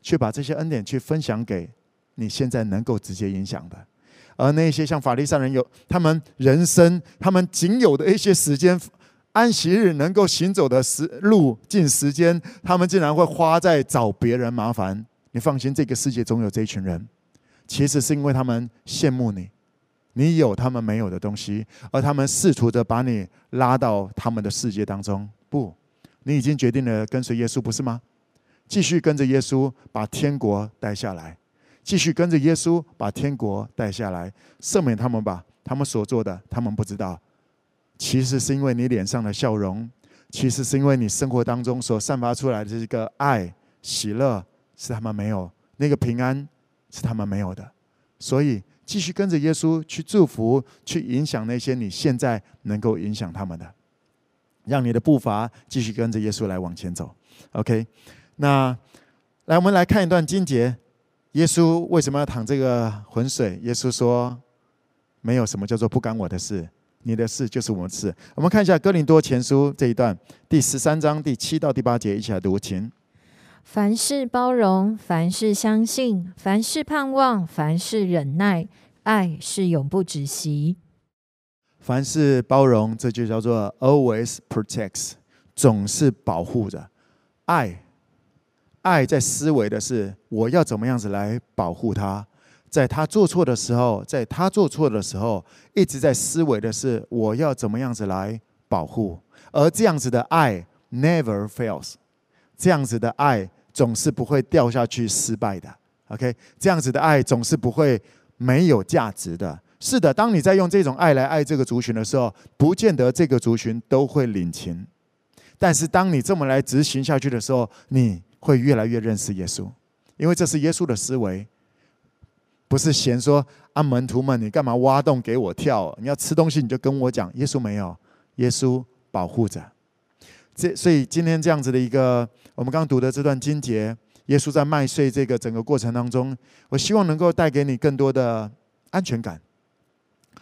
去把这些恩典去分享给你现在能够直接影响的。而那些像法利上人有他们人生，他们仅有的一些时间。安息日能够行走的时路近时间，他们竟然会花在找别人麻烦。你放心，这个世界总有这一群人，其实是因为他们羡慕你，你有他们没有的东西，而他们试图着把你拉到他们的世界当中。不，你已经决定了跟随耶稣，不是吗？继续跟着耶稣把天国带下来，继续跟着耶稣把天国带下来，赦免他们吧，他们所做的他们不知道。其实是因为你脸上的笑容，其实是因为你生活当中所散发出来的这个爱、喜乐，是他们没有，那个平安是他们没有的。所以继续跟着耶稣去祝福，去影响那些你现在能够影响他们的，让你的步伐继续跟着耶稣来往前走。OK，那来我们来看一段经节，耶稣为什么要淌这个浑水？耶稣说：“没有什么叫做不干我的事。”你的事就是我们的事。我们看一下《哥林多前书》这一段，第十三章第七到第八节，一起来读，请。凡事包容，凡事相信，凡事盼望，凡事忍耐，爱是永不止息。凡事包容，这就叫做 always protects，总是保护着。爱，爱在思维的是我要怎么样子来保护他。在他做错的时候，在他做错的时候，一直在思维的是我要怎么样子来保护，而这样子的爱 never fails，这样子的爱总是不会掉下去失败的。OK，这样子的爱总是不会没有价值的。是的，当你在用这种爱来爱这个族群的时候，不见得这个族群都会领情，但是当你这么来执行下去的时候，你会越来越认识耶稣，因为这是耶稣的思维。不是嫌说啊，门徒们，你干嘛挖洞给我跳？你要吃东西你就跟我讲。耶稣没有，耶稣保护着。这所以今天这样子的一个，我们刚读的这段经节，耶稣在麦穗这个整个过程当中，我希望能够带给你更多的安全感。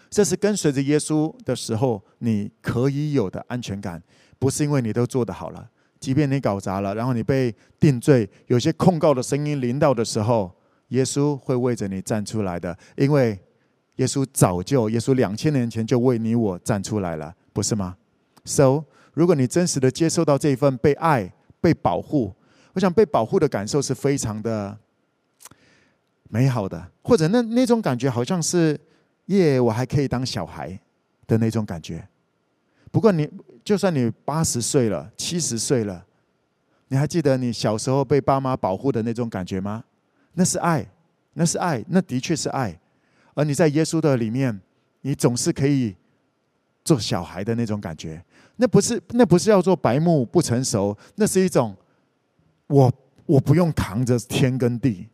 这是跟随着耶稣的时候你可以有的安全感，不是因为你都做得好了，即便你搞砸了，然后你被定罪，有些控告的声音临到的时候。耶稣会为着你站出来的，因为耶稣早就，耶稣两千年前就为你我站出来了，不是吗？So，如果你真实的接受到这一份被爱、被保护，我想被保护的感受是非常的美好的，或者那那种感觉好像是耶我还可以当小孩的那种感觉。不过你就算你八十岁了、七十岁了，你还记得你小时候被爸妈保护的那种感觉吗？那是爱，那是爱，那的确是爱。而你在耶稣的里面，你总是可以做小孩的那种感觉。那不是，那不是要做白目不成熟，那是一种我我不用扛着天跟地，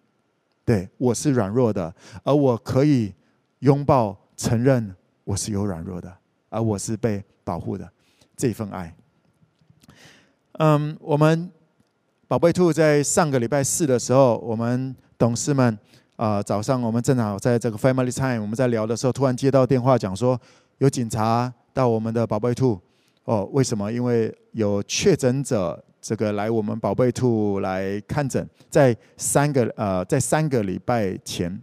对，我是软弱的，而我可以拥抱承认我是有软弱的，而我是被保护的这份爱。嗯，我们宝贝兔在上个礼拜四的时候，我们。董事们，啊、呃，早上我们正好在这个 family time，我们在聊的时候，突然接到电话讲说，有警察到我们的宝贝兔。哦，为什么？因为有确诊者这个来我们宝贝兔来看诊，在三个呃，在三个礼拜前，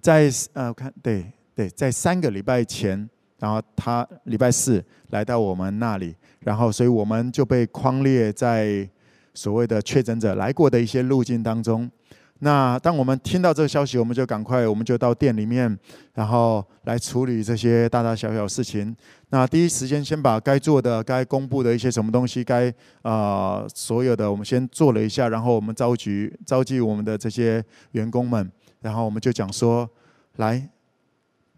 在呃，我看对对，在三个礼拜前，然后他礼拜四来到我们那里，然后所以我们就被框列在所谓的确诊者来过的一些路径当中。那当我们听到这个消息，我们就赶快，我们就到店里面，然后来处理这些大大小小事情。那第一时间先把该做的、该公布的一些什么东西，该啊、呃、所有的，我们先做了一下，然后我们召集召集我们的这些员工们，然后我们就讲说，来，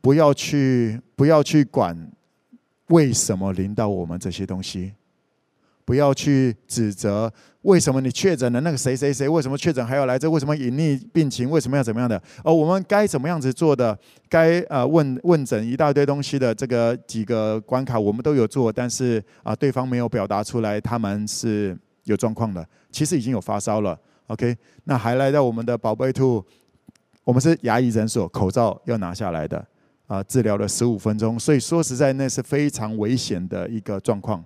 不要去不要去管为什么临到我们这些东西。不要去指责为什么你确诊了，那个谁谁谁为什么确诊还要来这？为什么隐匿病情？为什么要怎么样的？而我们该怎么样子做的？该呃问问诊一大堆东西的这个几个关卡，我们都有做，但是啊，对方没有表达出来他们是有状况的。其实已经有发烧了，OK？那还来到我们的宝贝兔，我们是牙医诊所，口罩要拿下来的啊，治疗了十五分钟，所以说实在那是非常危险的一个状况。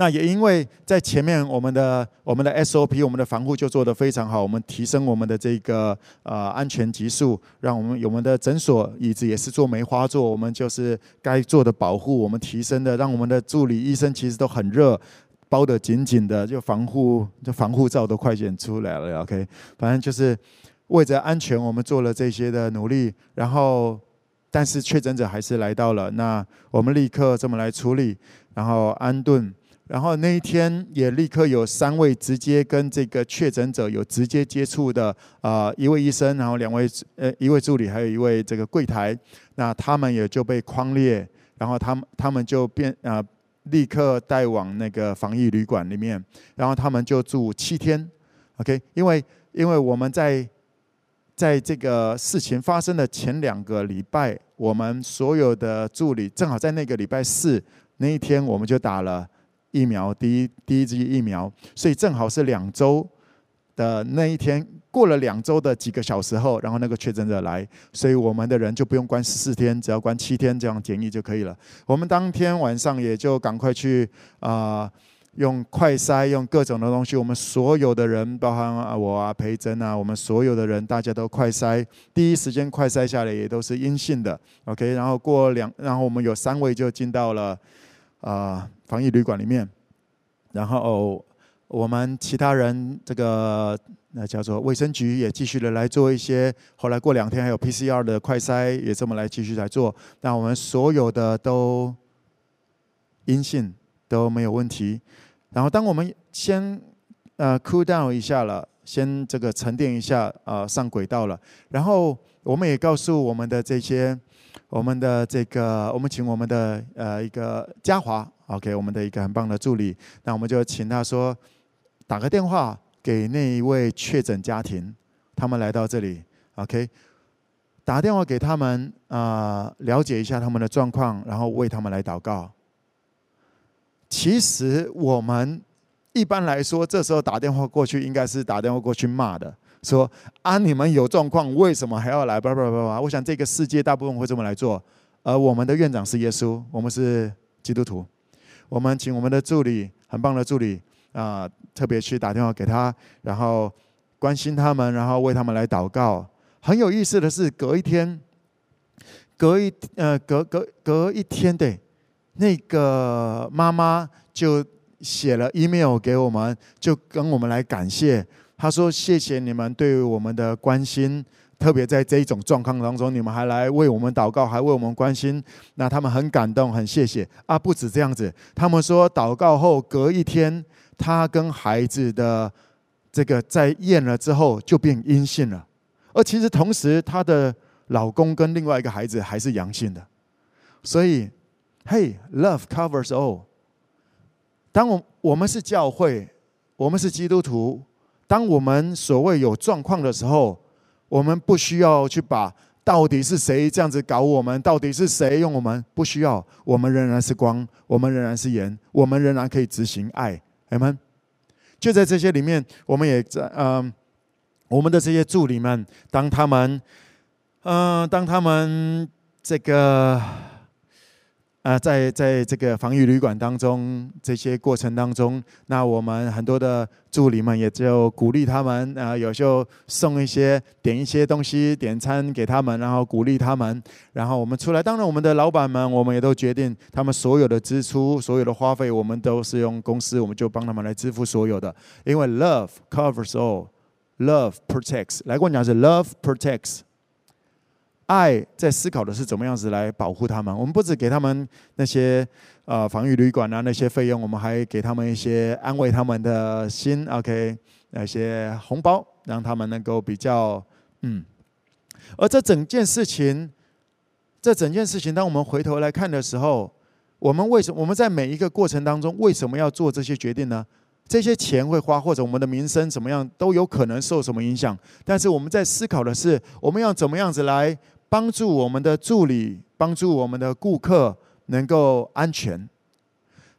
那也因为在前面，我们的我们的 SOP，我们的防护就做得非常好。我们提升我们的这个呃安全级数，让我们我们的诊所椅子也是做梅花座。我们就是该做的保护，我们提升的，让我们的助理医生其实都很热，包得紧紧的，就防护就防护罩都快点出来了。OK，反正就是为着安全，我们做了这些的努力。然后，但是确诊者还是来到了，那我们立刻这么来处理，然后安顿。然后那一天也立刻有三位直接跟这个确诊者有直接接触的啊、一位医生，然后两位呃一位助理，还有一位这个柜台，那他们也就被框列，然后他们他们就变啊、立刻带往那个防疫旅馆里面，然后他们就住七天，OK，因为因为我们在在这个事情发生的前两个礼拜，我们所有的助理正好在那个礼拜四那一天，我们就打了。疫苗第一第一剂疫苗，所以正好是两周的那一天，过了两周的几个小时后，然后那个确诊者来，所以我们的人就不用关十四天，只要关七天这样检疫就可以了。我们当天晚上也就赶快去啊、用快筛，用各种的东西，我们所有的人，包含啊我啊、培珍啊，我们所有的人，大家都快筛，第一时间快筛下来也都是阴性的。OK，然后过两，然后我们有三位就进到了啊。防疫旅馆里面，然后我们其他人这个那叫做卫生局也继续的来做一些。后来过两天还有 PCR 的快筛也这么来继续来做。那我们所有的都阴性都没有问题。然后当我们先呃 cool down 一下了，先这个沉淀一下、呃、上轨道了。然后我们也告诉我们的这些我们的这个我们请我们的呃一个嘉华。OK，我们的一个很棒的助理，那我们就请他说，打个电话给那一位确诊家庭，他们来到这里，OK，打电话给他们啊、了解一下他们的状况，然后为他们来祷告。其实我们一般来说，这时候打电话过去，应该是打电话过去骂的，说啊，你们有状况，为什么还要来？叭叭叭叭！我想这个世界大部分会这么来做，而我们的院长是耶稣，我们是基督徒。我们请我们的助理，很棒的助理啊、特别去打电话给他，然后关心他们，然后为他们来祷告。很有意思的是，隔一天，隔一呃隔隔隔一天，对，那个妈妈就写了 email 给我们，就跟我们来感谢。他说：“谢谢你们对我们的关心。”特别在这一种状况当中，你们还来为我们祷告，还为我们关心，那他们很感动，很谢谢啊！不止这样子，他们说祷告后隔一天，他跟孩子的这个在验了之后就变阴性了，而其实同时她的老公跟另外一个孩子还是阳性的，所以嘿，Love covers all。当我我们是教会，我们是基督徒，当我们所谓有状况的时候。我们不需要去把到底是谁这样子搞我们，到底是谁用我们？不需要，我们仍然是光，我们仍然是盐，我们仍然可以执行爱。阿们。就在这些里面，我们也在嗯、我们的这些助理们，当他们嗯、呃，当他们这个。啊，在在这个防疫旅馆当中，这些过程当中，那我们很多的助理们也就鼓励他们，啊，有时候送一些、点一些东西、点餐给他们，然后鼓励他们，然后我们出来。当然，我们的老板们，我们也都决定，他们所有的支出、所有的花费，我们都是用公司，我们就帮他们来支付所有的，因为 love covers all，love protects。来跟我讲是 love protects。爱在思考的是怎么样子来保护他们。我们不止给他们那些呃防御旅馆啊那些费用，我们还给他们一些安慰他们的心，OK，那些红包，让他们能够比较嗯。而这整件事情，这整件事情，当我们回头来看的时候，我们为什么我们在每一个过程当中为什么要做这些决定呢？这些钱会花，或者我们的名声怎么样，都有可能受什么影响。但是我们在思考的是，我们要怎么样子来。帮助我们的助理，帮助我们的顾客能够安全。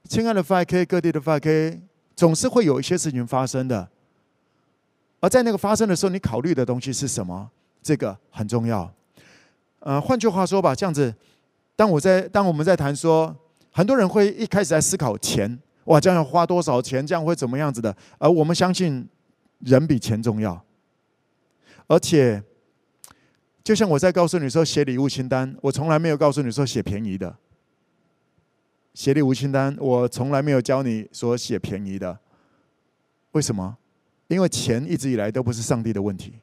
亲爱的 5K，各地的 5K，总是会有一些事情发生的。而在那个发生的时候，你考虑的东西是什么？这个很重要。呃，换句话说吧，这样子，当我在当我们在谈说，很多人会一开始在思考钱，哇，这样要花多少钱？这样会怎么样子的？而我们相信，人比钱重要，而且。就像我在告诉你说写礼物清单，我从来没有告诉你说写便宜的。写礼物清单，我从来没有教你说写便宜的。为什么？因为钱一直以来都不是上帝的问题。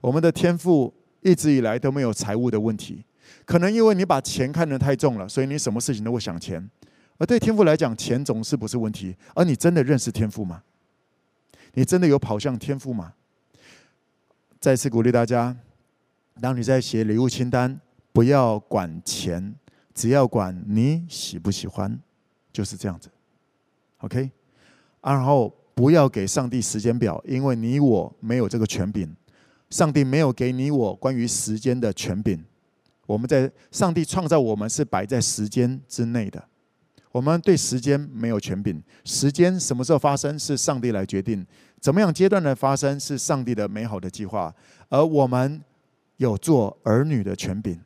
我们的天赋一直以来都没有财务的问题。可能因为你把钱看得太重了，所以你什么事情都会想钱。而对天赋来讲，钱总是不是问题。而你真的认识天赋吗？你真的有跑向天赋吗？再次鼓励大家，当你在写礼物清单，不要管钱，只要管你喜不喜欢，就是这样子。OK，然后不要给上帝时间表，因为你我没有这个权柄，上帝没有给你我关于时间的权柄。我们在上帝创造我们是摆在时间之内的，我们对时间没有权柄，时间什么时候发生是上帝来决定，怎么样阶段的发生是上帝的美好的计划，而我们有做儿女的权柄，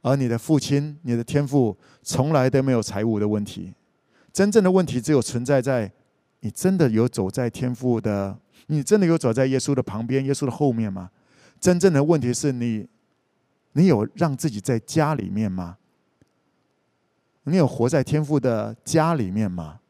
而你的父亲、你的天父从来都没有财务的问题，真正的问题只有存在在你真的有走在天父的，你真的有走在耶稣的旁边、耶稣的后面吗？真正的问题是你。你有让自己在家里面吗？你有活在天父的家里面吗？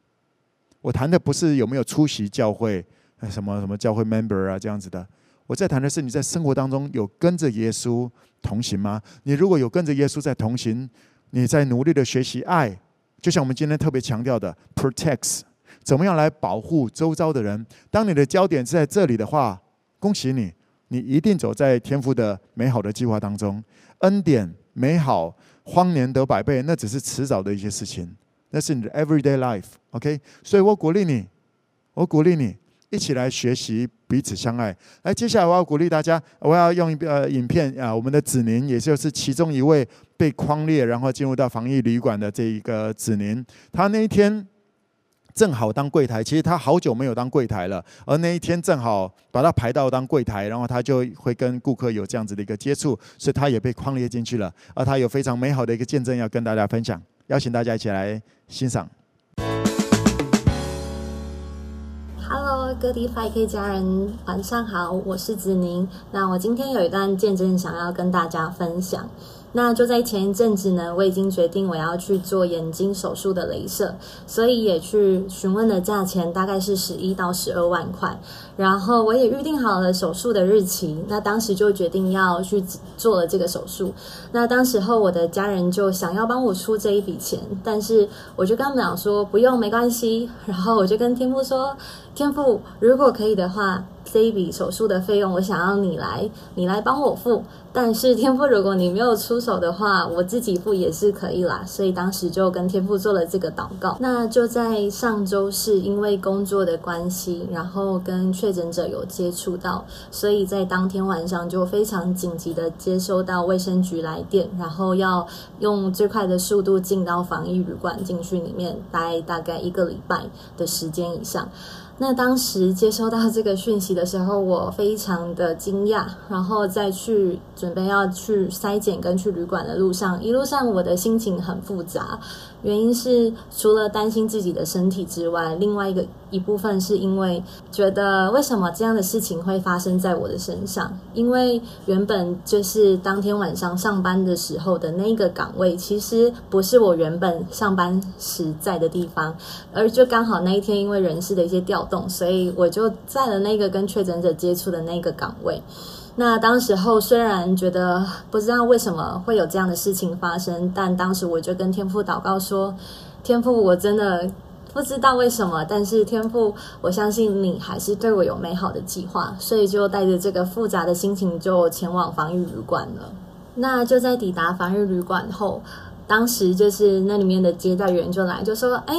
我谈的不是有没有出席教会，什么什么教会 member 啊这样子的。我在谈的是你在生活当中有跟着耶稣同行吗？你如果有跟着耶稣在同行，你在努力的学习爱，就像我们今天特别强调的，protects，怎么样来保护周遭的人？当你的焦点是在这里的话，恭喜你。你一定走在天父的美好的计划当中，恩典美好，荒年得百倍，那只是迟早的一些事情，那是你的 everyday life，OK？所以我鼓励你，我鼓励你一起来学习彼此相爱。来，接下来我要鼓励大家，我要用一个呃影片啊，我们的子宁，也就是其中一位被匡列然后进入到防疫旅馆的这一个子宁，他那一天。正好当柜台，其实他好久没有当柜台了，而那一天正好把他排到当柜台，然后他就会跟顾客有这样子的一个接触，所以他也被匡列进去了。而他有非常美好的一个见证要跟大家分享，邀请大家一起来欣赏。Hello，各地 5K 家人，晚上好，我是子宁。那我今天有一段见证想要跟大家分享。那就在前一阵子呢，我已经决定我要去做眼睛手术的镭射，所以也去询问的价钱大概是十一到十二万块，然后我也预定好了手术的日期，那当时就决定要去做了这个手术。那当时候我的家人就想要帮我出这一笔钱，但是我就跟他们讲说不用，没关系。然后我就跟天父说，天父，如果可以的话。这一笔手术的费用，我想要你来，你来帮我付。但是 天父，如果你没有出手的话，我自己付也是可以啦。所以当时就跟天父做了这个祷告。那就在上周是因为工作的关系，然后跟确诊者有接触到，所以在当天晚上就非常紧急的接收到卫生局来电，然后要用最快的速度进到防疫旅馆进去里面待大概一个礼拜的时间以上。那当时接收到这个讯息的时候，我非常的惊讶，然后再去准备要去筛检跟去旅馆的路上，一路上我的心情很复杂。原因是除了担心自己的身体之外，另外一个一部分是因为觉得为什么这样的事情会发生在我的身上？因为原本就是当天晚上上班的时候的那个岗位，其实不是我原本上班时在的地方，而就刚好那一天因为人事的一些调动，所以我就在了那个跟确诊者接触的那个岗位。那当时候虽然觉得不知道为什么会有这样的事情发生，但当时我就跟天父祷告说：“天父，我真的不知道为什么，但是天父，我相信你还是对我有美好的计划。”所以就带着这个复杂的心情就前往防御旅馆了。那就在抵达防御旅馆后，当时就是那里面的接待员就来就说：“哎。”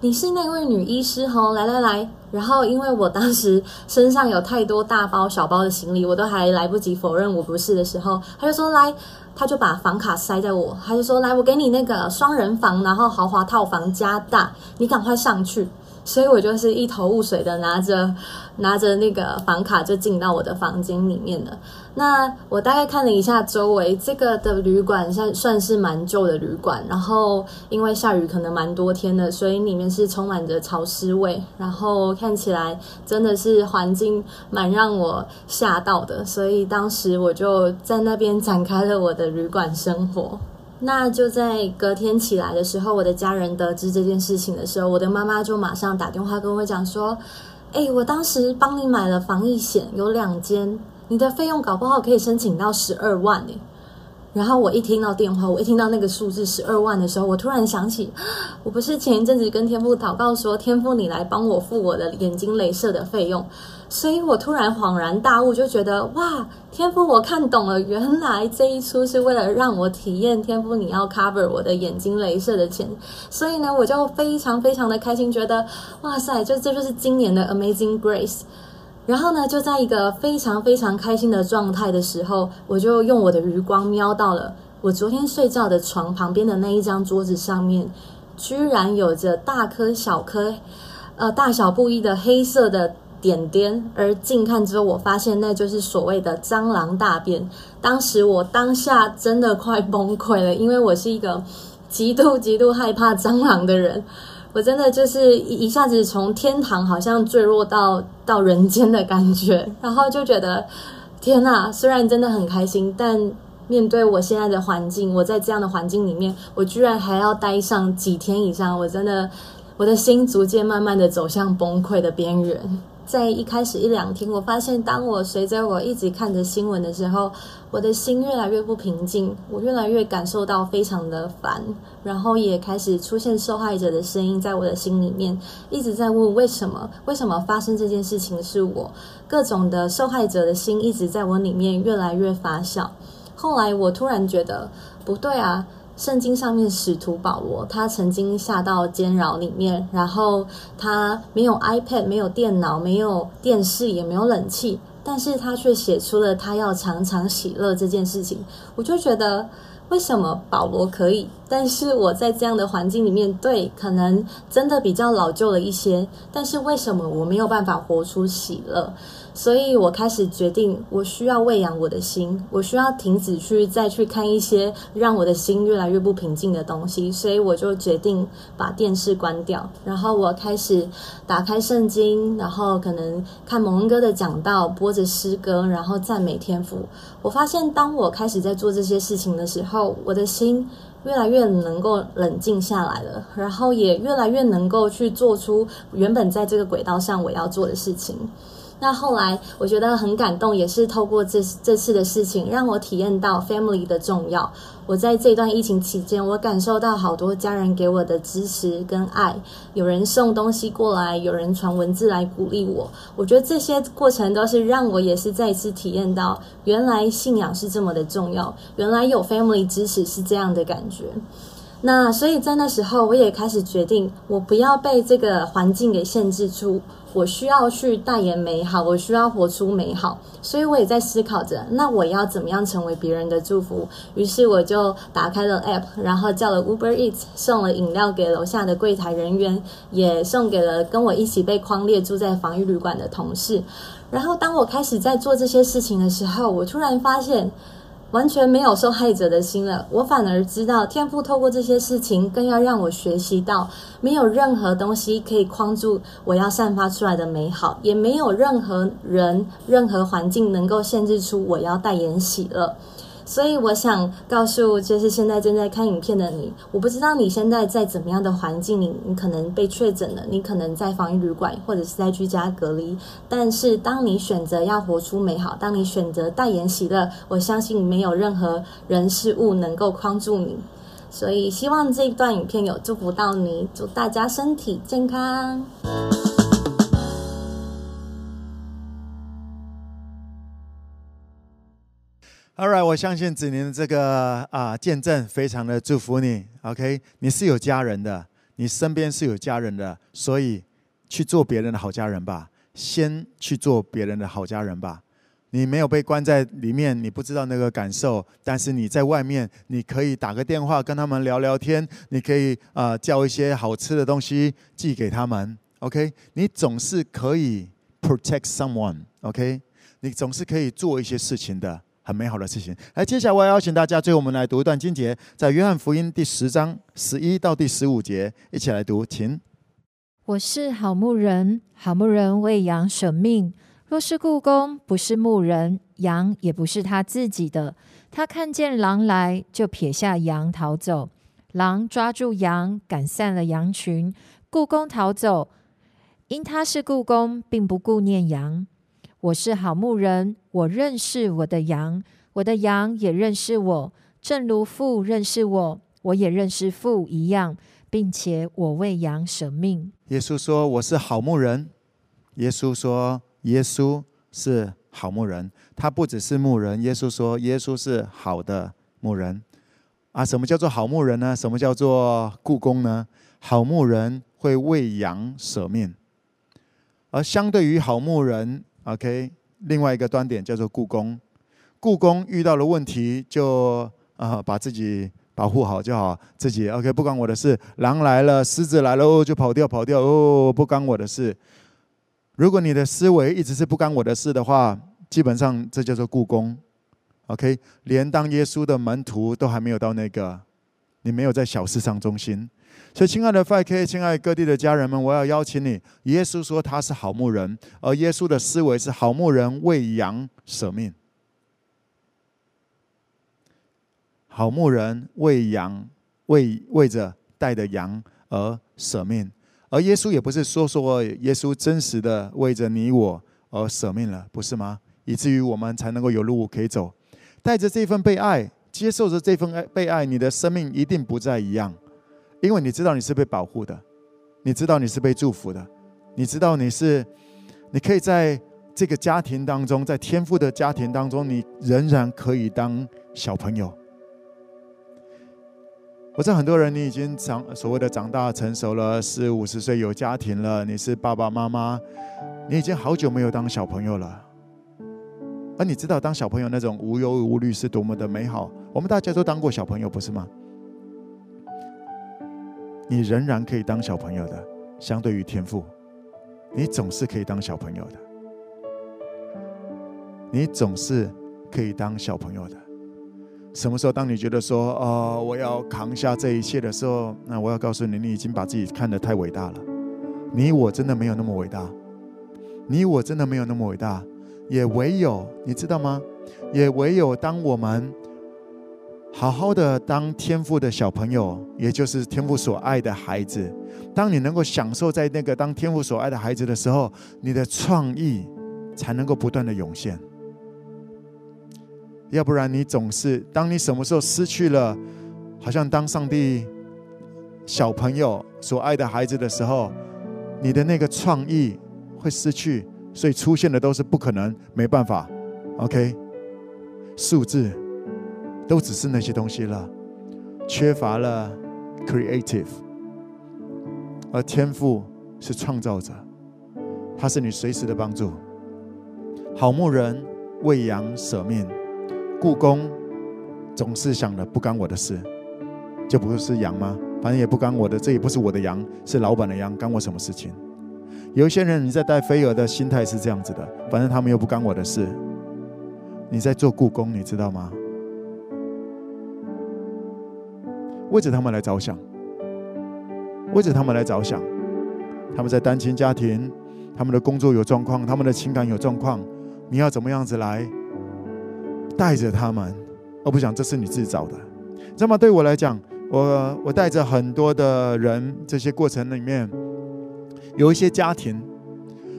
你是那位女医师吼，来来来，然后因为我当时 身上有太多大包小包的行李，我都还来不及否认我不是的时候，他就说来，他就把房卡塞在我，他就说来，我给你那个双人房，然后豪华套房加大，你赶快上去。所以我就是一头雾水的拿着拿着那个房卡就进到我的房间里面了。那我大概看了一下周围，这个的旅馆算算是蛮旧的旅馆，然后因为下雨可能蛮多天的，所以里面是充满着潮湿味，然后看起来真的是环境蛮让我吓到的，所以当时我就在那边展开了我的旅馆生活。那就在隔天起来的时候，我的家人得知这件事情的时候，我的妈妈就马上打电话跟我讲说：“诶，我当时帮你买了防疫险，有两间，你的费用搞不好可以申请到十二万诶。”然后我一听到电话，我一听到那个数字十二万的时候，我突然想起，我不是前一阵子跟天父祷告说，天父你来帮我付我的眼睛雷射的费用，所以我突然恍然大悟，就觉得哇，天父我看懂了，原来这一出是为了让我体验天父你要 cover 我的眼睛雷射的钱，所以呢，我就非常非常的开心，觉得哇塞，就这就是今年的 Amazing Grace。然后呢，就在一个非常非常开心的状态的时候，我就用我的余光瞄到了我昨天睡觉的床旁边的那一张桌子上面，居然有着大颗小颗，呃，大小不一的黑色的点点。而近看之后，我发现那就是所谓的蟑螂大便。当时我当下真的快崩溃了，因为我是一个极度极度害怕蟑螂的人。我真的就是一一下子从天堂好像坠落到到人间的感觉，然后就觉得天呐，虽然真的很开心，但面对我现在的环境，我在这样的环境里面，我居然还要待上几天以上，我真的我的心逐渐慢慢的走向崩溃的边缘。在一开始一两天，我发现，当我随着我一直看着新闻的时候，我的心越来越不平静，我越来越感受到非常的烦，然后也开始出现受害者的声音在我的心里面，一直在问为什么？为什么发生这件事情是我？各种的受害者的心一直在我里面越来越发酵。后来我突然觉得不对啊。圣经上面使徒保罗，他曾经下到监牢里面，然后他没有 iPad，没有电脑，没有电视，也没有冷气，但是他却写出了他要常常喜乐这件事情。我就觉得，为什么保罗可以，但是我在这样的环境里面，对，可能真的比较老旧了一些，但是为什么我没有办法活出喜乐？所以我开始决定，我需要喂养我的心，我需要停止去再去看一些让我的心越来越不平静的东西。所以我就决定把电视关掉，然后我开始打开圣经，然后可能看蒙恩哥的讲道，播着诗歌，然后赞美天父。我发现，当我开始在做这些事情的时候，我的心越来越能够冷静下来了，然后也越来越能够去做出原本在这个轨道上我要做的事情。那后来我觉得很感动，也是透过这这次的事情，让我体验到 family 的重要。我在这段疫情期间，我感受到好多家人给我的支持跟爱，有人送东西过来，有人传文字来鼓励我。我觉得这些过程都是让我也是再一次体验到，原来信仰是这么的重要，原来有 family 支持是这样的感觉。那所以在那时候，我也开始决定，我不要被这个环境给限制住。我需要去代言美好，我需要活出美好，所以我也在思考着，那我要怎么样成为别人的祝福？于是我就打开了 App，然后叫了 Uber Eats，送了饮料给楼下的柜台人员，也送给了跟我一起被框列住在防疫旅馆的同事。然后当我开始在做这些事情的时候，我突然发现。完全没有受害者的心了，我反而知道天赋透过这些事情，更要让我学习到，没有任何东西可以框住我要散发出来的美好，也没有任何人、任何环境能够限制出我要代言喜乐。所以我想告诉，就是现在正在看影片的你，我不知道你现在在怎么样的环境里，你可能被确诊了，你可能在防疫旅馆或者是在居家隔离。但是当你选择要活出美好，当你选择代言喜乐，我相信没有任何人事物能够框住你。所以希望这一段影片有祝福到你，祝大家身体健康。All right，我相信子宁的这个啊见证非常的祝福你。OK，你是有家人的，你身边是有家人的，所以去做别人的好家人吧。先去做别人的好家人吧。你没有被关在里面，你不知道那个感受。但是你在外面，你可以打个电话跟他们聊聊天，你可以啊叫一些好吃的东西寄给他们。OK，你总是可以 protect someone。OK，你总是可以做一些事情的。很美好的事情。来，接下来我要邀请大家，最后我们来读一段经节，在约翰福音第十章十一到第十五节，一起来读，请。我是好牧人，好牧人为羊舍命。若是雇工不是牧人，羊也不是他自己的。他看见狼来，就撇下羊逃走。狼抓住羊，赶散了羊群。雇工逃走，因他是雇工，并不顾念羊。我是好牧人，我认识我的羊，我的羊也认识我。正如父认识我，我也认识父一样，并且我为羊舍命。耶稣说：“我是好牧人。”耶稣说：“耶稣是好牧人。”他不只是牧人。耶稣说：“耶稣是好的牧人。”啊，什么叫做好牧人呢？什么叫做雇工呢？好牧人会为羊舍命，而相对于好牧人，OK，另外一个端点叫做故宫。故宫遇到了问题就啊、把自己保护好就好，自己 OK，不关我的事。狼来了，狮子来了，哦，就跑掉，跑掉，哦，不关我的事。如果你的思维一直是不关我的事的话，基本上这叫做故宫。OK，连当耶稣的门徒都还没有到那个，你没有在小事上中心。所以，亲爱的 5K，亲爱各地的家人们，我要邀请你。耶稣说他是好牧人，而耶稣的思维是好牧人为羊舍命。好牧人为羊，为为着带的羊而舍命。而耶稣也不是说说，耶稣真实的为着你我而舍命了，不是吗？以至于我们才能够有路可以走。带着这份被爱，接受着这份爱被爱，你的生命一定不再一样，因为你知道你是被保护的，你知道你是被祝福的，你知道你是，你可以在这个家庭当中，在天赋的家庭当中，你仍然可以当小朋友。我知道很多人，你已经长所谓的长大成熟了，四五十岁有家庭了，你是爸爸妈妈，你已经好久没有当小朋友了。而你知道，当小朋友那种无忧无虑是多么的美好。我们大家都当过小朋友，不是吗？你仍然可以当小朋友的，相对于天赋，你总是可以当小朋友的。你总是可以当小朋友的。什么时候，当你觉得说，哦，我要扛下这一切的时候，那我要告诉你，你已经把自己看得太伟大了。你我真的没有那么伟大，你我真的没有那么伟大。也唯有你知道吗？也唯有当我们好好的当天父的小朋友，也就是天父所爱的孩子，当你能够享受在那个当天父所爱的孩子的时候，你的创意才能够不断的涌现。要不然，你总是当你什么时候失去了，好像当上帝小朋友所爱的孩子的时候，你的那个创意会失去。所以出现的都是不可能，没办法，OK，数字都只是那些东西了，缺乏了 creative，而天赋是创造者，他是你随时的帮助。好牧人为羊舍命，雇工总是想着不干我的事，就不是羊吗？反正也不干我的，这也不是我的羊，是老板的羊，干我什么事情？有一些人，你在带飞蛾的心态是这样子的，反正他们又不干我的事。你在做雇工，你知道吗？为着他们来着想，为着他们来着想，他们在单亲家庭，他们的工作有状况，他们的情感有状况，你要怎么样子来带着他们？而不想这是你自己找的，那么？对我来讲，我我带着很多的人，这些过程里面。有一些家庭，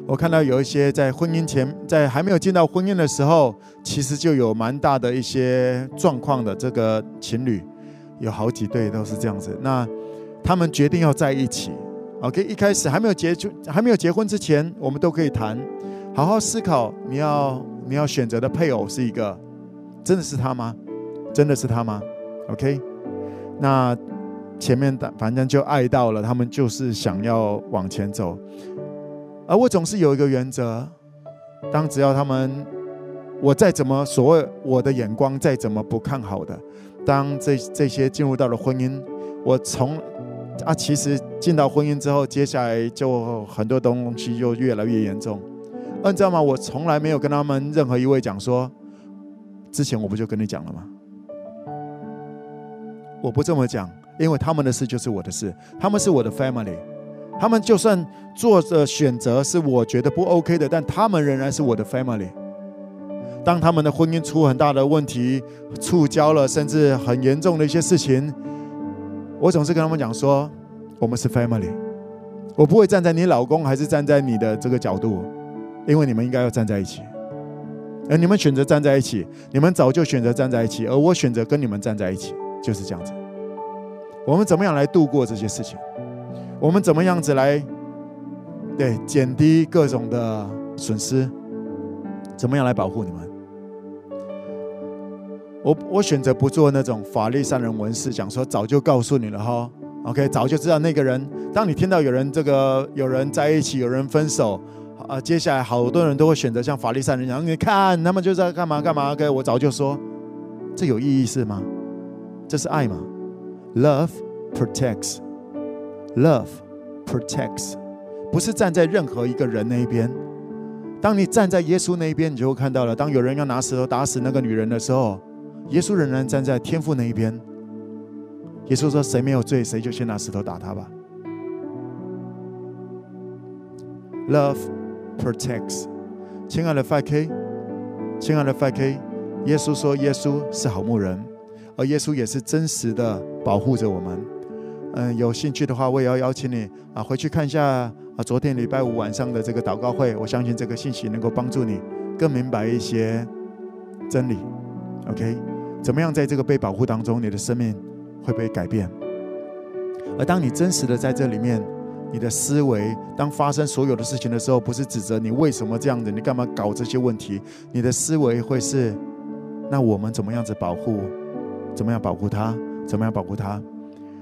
我看到有一些在婚姻前，在还没有进到婚姻的时候，其实就有蛮大的一些状况的。这个情侣有好几对都是这样子。那他们决定要在一起，OK？一开始还没有结就还没有结婚之前，我们都可以谈，好好思考你要你要选择的配偶是一个，真的是他吗？真的是他吗？OK？那。前面的反正就爱到了，他们就是想要往前走，而我总是有一个原则：当只要他们，我再怎么所谓我的眼光再怎么不看好的，当这这些进入到了婚姻，我从啊，其实进到婚姻之后，接下来就很多东西就越来越严重。你知道吗？我从来没有跟他们任何一位讲说，之前我不就跟你讲了吗？我不这么讲。因为他们的事就是我的事，他们是我的 family，他们就算做的选择是我觉得不 OK 的，但他们仍然是我的 family。当他们的婚姻出很大的问题，触礁了，甚至很严重的一些事情，我总是跟他们讲说，我们是 family，我不会站在你老公还是站在你的这个角度，因为你们应该要站在一起。而你们选择站在一起，你们早就选择站在一起，而我选择跟你们站在一起，就是这样子。我们怎么样来度过这些事情？我们怎么样子来对减低各种的损失？怎么样来保护你们？我我选择不做那种法利赛人文事，讲说早就告诉你了哈，OK，早就知道那个人。当你听到有人这个有人在一起，有人分手。啊，接下来好多人都会选择像法利赛人讲，你看他们就在干嘛干嘛？OK，我早就说，这有意义是吗？这是爱吗？Love protects, love protects，不是站在任何一个人那一边。当你站在耶稣那一边，你就会看到了。当有人要拿石头打死那个女人的时候，耶稣仍然站在天父那一边。耶稣说：“谁没有罪，谁就先拿石头打他吧。” Love。Protects，亲爱的 5K，亲爱的 5K，耶稣说耶稣是好牧人，而耶稣也是真实的保护着我们。嗯，有兴趣的话，我也要邀请你啊，回去看一下啊，昨天礼拜五晚上的这个祷告会，我相信这个信息能够帮助你更明白一些真理。OK，怎么样在这个被保护当中，你的生命会被改变？而当你真实的在这里面。你的思维，当发生所有的事情的时候，不是指责你为什么这样子，你干嘛搞这些问题？你的思维会是，那我们怎么样子保护？怎么样保护他？怎么样保护他？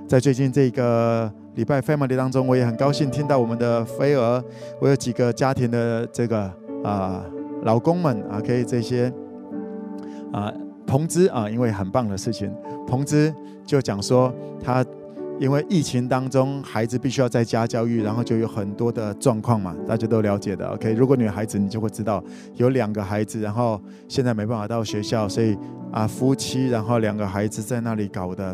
在最近这个礼拜 family 当中，我也很高兴听到我们的飞儿，我有几个家庭的这个啊、老公们啊，可以这些啊彭姿啊，因为很棒的事情，彭姿就讲说他。因为疫情当中，孩子必须要在家教育，然后就有很多的状况嘛，大家都了解的。OK，如果女孩子，你就会知道有两个孩子，然后现在没办法到学校，所以啊，夫妻然后两个孩子在那里搞的。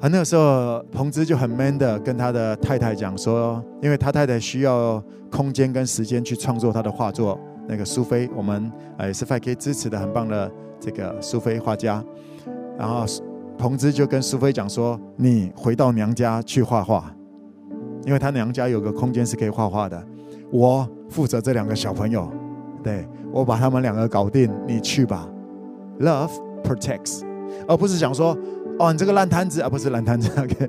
啊，那个时候彭姿就很 man 的跟他的太太讲说，因为他太太需要空间跟时间去创作他的画作。那个苏菲，我们也是 5K 支持的很棒的这个苏菲画家，然后。彭姿就跟苏菲讲说：“你回到娘家去画画，因为他娘家有个空间是可以画画的。我负责这两个小朋友，对，我把他们两个搞定，你去吧。Love protects，而不是讲说哦，你这个烂摊子啊，不是烂摊子。OK，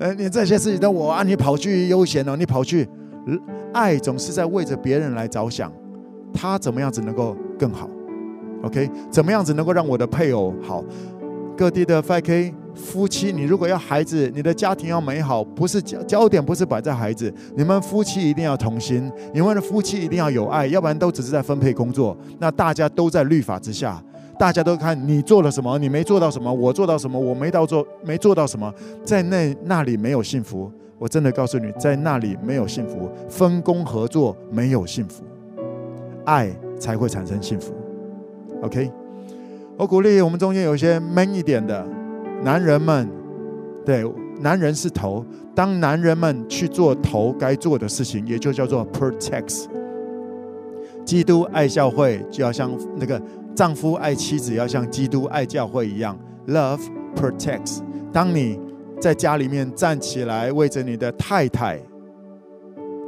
呃，你这些事情都我啊，你跑去悠闲哦，你跑去，爱总是在为着别人来着想，他怎么样子能够更好？OK，怎么样子能够让我的配偶好？”各地的 FK 夫妻，你如果要孩子，你的家庭要美好，不是焦焦点不是摆在孩子，你们夫妻一定要同心，你们的夫妻一定要有爱，要不然都只是在分配工作，那大家都在律法之下，大家都看你做了什么，你没做到什么，我做到什么，我没到做没做到什么，在那那里没有幸福，我真的告诉你，在那里没有幸福，分工合作没有幸福，爱才会产生幸福，OK。我鼓励我们中间有一些 man 一点的男人们，对，男人是头。当男人们去做头该做的事情，也就叫做 protect。基督爱教会，就要像那个丈夫爱妻子，要像基督爱教会一样，love protects。当你在家里面站起来，为着你的太太，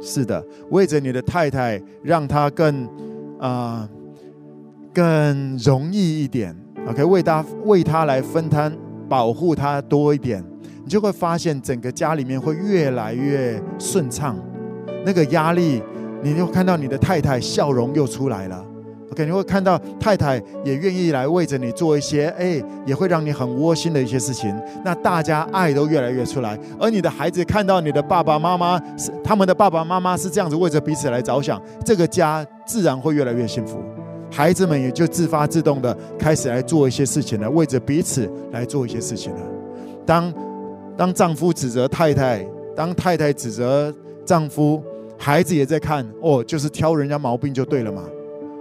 是的，为着你的太太，让她更啊。更容易一点，OK，为他为他来分摊，保护他多一点，你就会发现整个家里面会越来越顺畅。那个压力，你就看到你的太太笑容又出来了，OK，你会看到太太也愿意来为着你做一些，哎，也会让你很窝心的一些事情。那大家爱都越来越出来，而你的孩子看到你的爸爸妈妈是他们的爸爸妈妈是这样子为着彼此来着想，这个家自然会越来越幸福。孩子们也就自发自动的开始来做一些事情了，为着彼此来做一些事情了。当当丈夫指责太太，当太太指责丈夫，孩子也在看哦，就是挑人家毛病就对了嘛。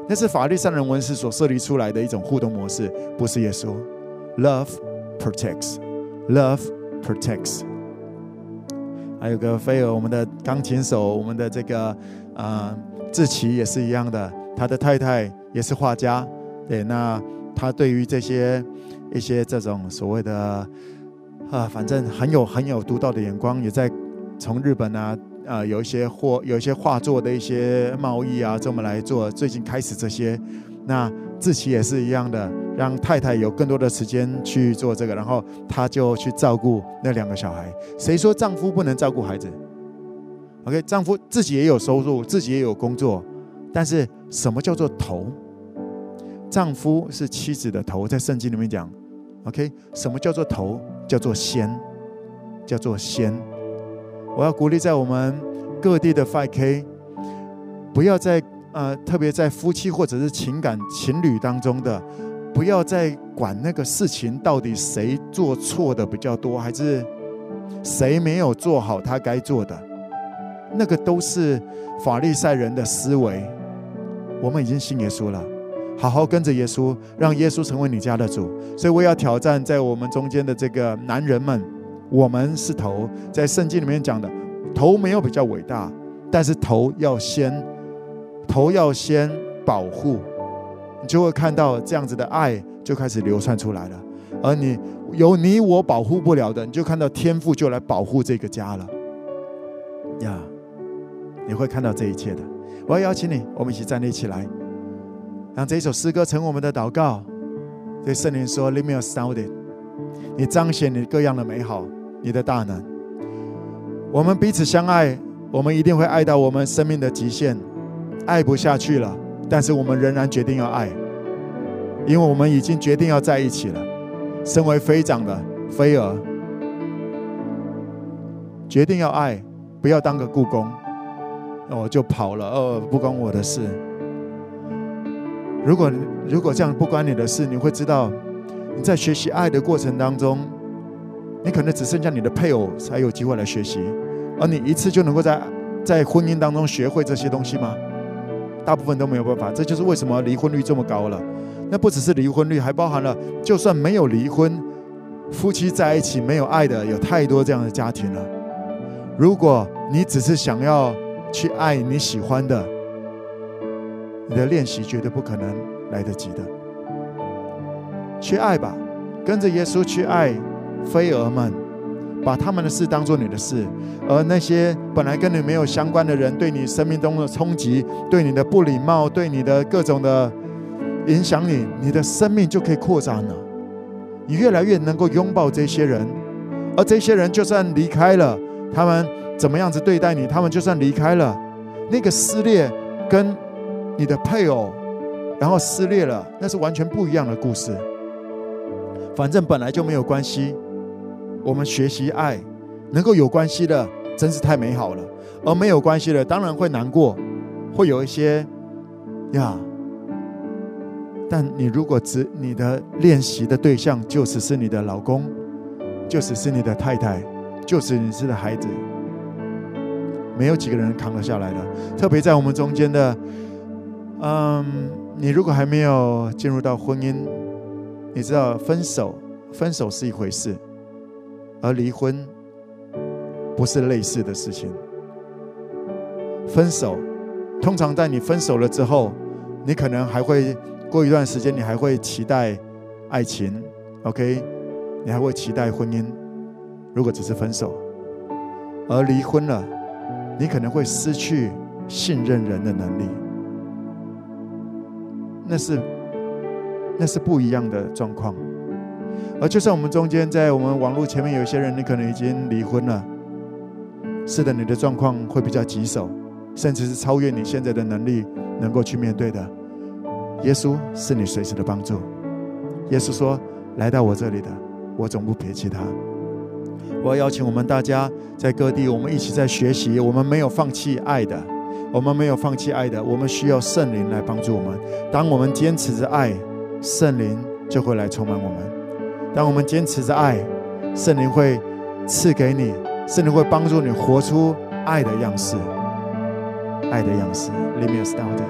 那是法律上人文士所设立出来的一种互动模式，不是耶稣。Love protects, love protects。还有个菲尔，我们的钢琴手，我们的这个啊、呃、志奇也是一样的，他的太太。也是画家，对，那他对于这些一些这种所谓的啊，反正很有很有独到的眼光，也在从日本啊啊有一些画有一些画作的一些贸易啊，这么来做。最近开始这些，那自己也是一样的，让太太有更多的时间去做这个，然后他就去照顾那两个小孩。谁说丈夫不能照顾孩子？OK，丈夫自己也有收入，自己也有工作，但是什么叫做头？丈夫是妻子的头，在圣经里面讲。OK，什么叫做头？叫做先，叫做先。我要鼓励在我们各地的 5K，不要在。呃，特别在夫妻或者是情感情侣当中的，不要再管那个事情到底谁做错的比较多，还是谁没有做好他该做的，那个都是法利赛人的思维。我们已经信耶稣了，好好跟着耶稣，让耶稣成为你家的主。所以我要挑战在我们中间的这个男人们，我们是头，在圣经里面讲的，头没有比较伟大，但是头要先。头要先保护，你就会看到这样子的爱就开始流传出来了。而你有你我保护不了的，你就看到天父就来保护这个家了。呀，你会看到这一切的。我要邀请你，我们一起站立起来，让这一首诗歌成为我们的祷告。对圣灵说：“Let me astound it，你彰显你各样的美好，你的大能。我们彼此相爱，我们一定会爱到我们生命的极限。”爱不下去了，但是我们仍然决定要爱，因为我们已经决定要在一起了。身为飞长的飞蛾，决定要爱，不要当个故宫那我，就跑了，哦，不关我的事。如果如果这样不关你的事，你会知道你在学习爱的过程当中，你可能只剩下你的配偶才有机会来学习，而你一次就能够在在婚姻当中学会这些东西吗？大部分都没有办法，这就是为什么离婚率这么高了。那不只是离婚率，还包含了就算没有离婚，夫妻在一起没有爱的，有太多这样的家庭了。如果你只是想要去爱你喜欢的，你的练习绝对不可能来得及的。去爱吧，跟着耶稣去爱飞蛾们。把他们的事当做你的事，而那些本来跟你没有相关的人，对你生命中的冲击，对你的不礼貌，对你的各种的影响你，你的生命就可以扩展了。你越来越能够拥抱这些人，而这些人就算离开了，他们怎么样子对待你，他们就算离开了，那个撕裂跟你的配偶，然后撕裂了，那是完全不一样的故事。反正本来就没有关系。我们学习爱，能够有关系的，真是太美好了。而没有关系的，当然会难过，会有一些呀。但你如果只你的练习的对象就只是你的老公，就只是你的太太，就只是你的孩子，没有几个人扛得下来的。特别在我们中间的，嗯，你如果还没有进入到婚姻，你知道分手，分手是一回事。而离婚不是类似的事情。分手，通常在你分手了之后，你可能还会过一段时间，你还会期待爱情，OK？你还会期待婚姻。如果只是分手，而离婚了，你可能会失去信任人的能力。那是那是不一样的状况。而就算我们中间，在我们网络前面有些人，你可能已经离婚了。是的，你的状况会比较棘手，甚至是超越你现在的能力能够去面对的。耶稣是你随时的帮助。耶稣说：“来到我这里的，我总不撇弃他。”我要邀请我们大家在各地，我们一起在学习。我们没有放弃爱的，我们没有放弃爱的。我们需要圣灵来帮助我们。当我们坚持着爱，圣灵就会来充满我们。当我们坚持着爱，圣灵会赐给你，圣灵会帮助你活出爱的样式，爱的样式。Lift me astounded,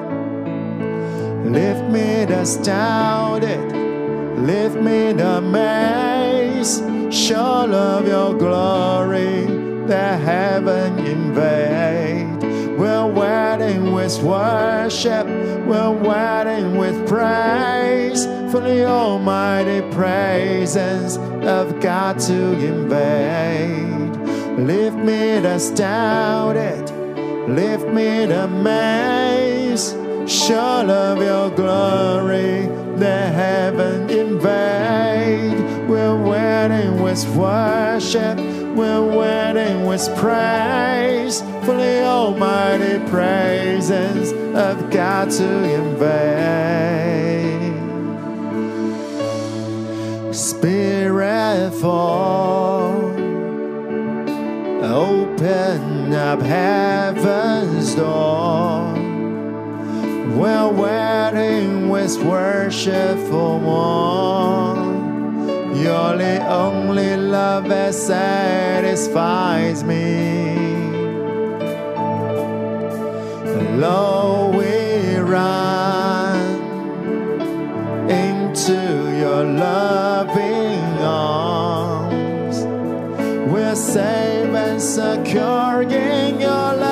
lift me astounded, lift me the maze. Show of your glory, the heaven invade. We're waiting with worship, we're waiting with praise. For the almighty presence of God to invade. Lift me the astounded, lift me the amazed, Show of your glory, the heaven with worship, we're waiting with praise for the almighty praises of God to invade. Spirit fall, open up heaven's door. We're waiting with worship for more. You're the only love that satisfies me. Lord, we run into your loving arms. We're safe and secure in your love.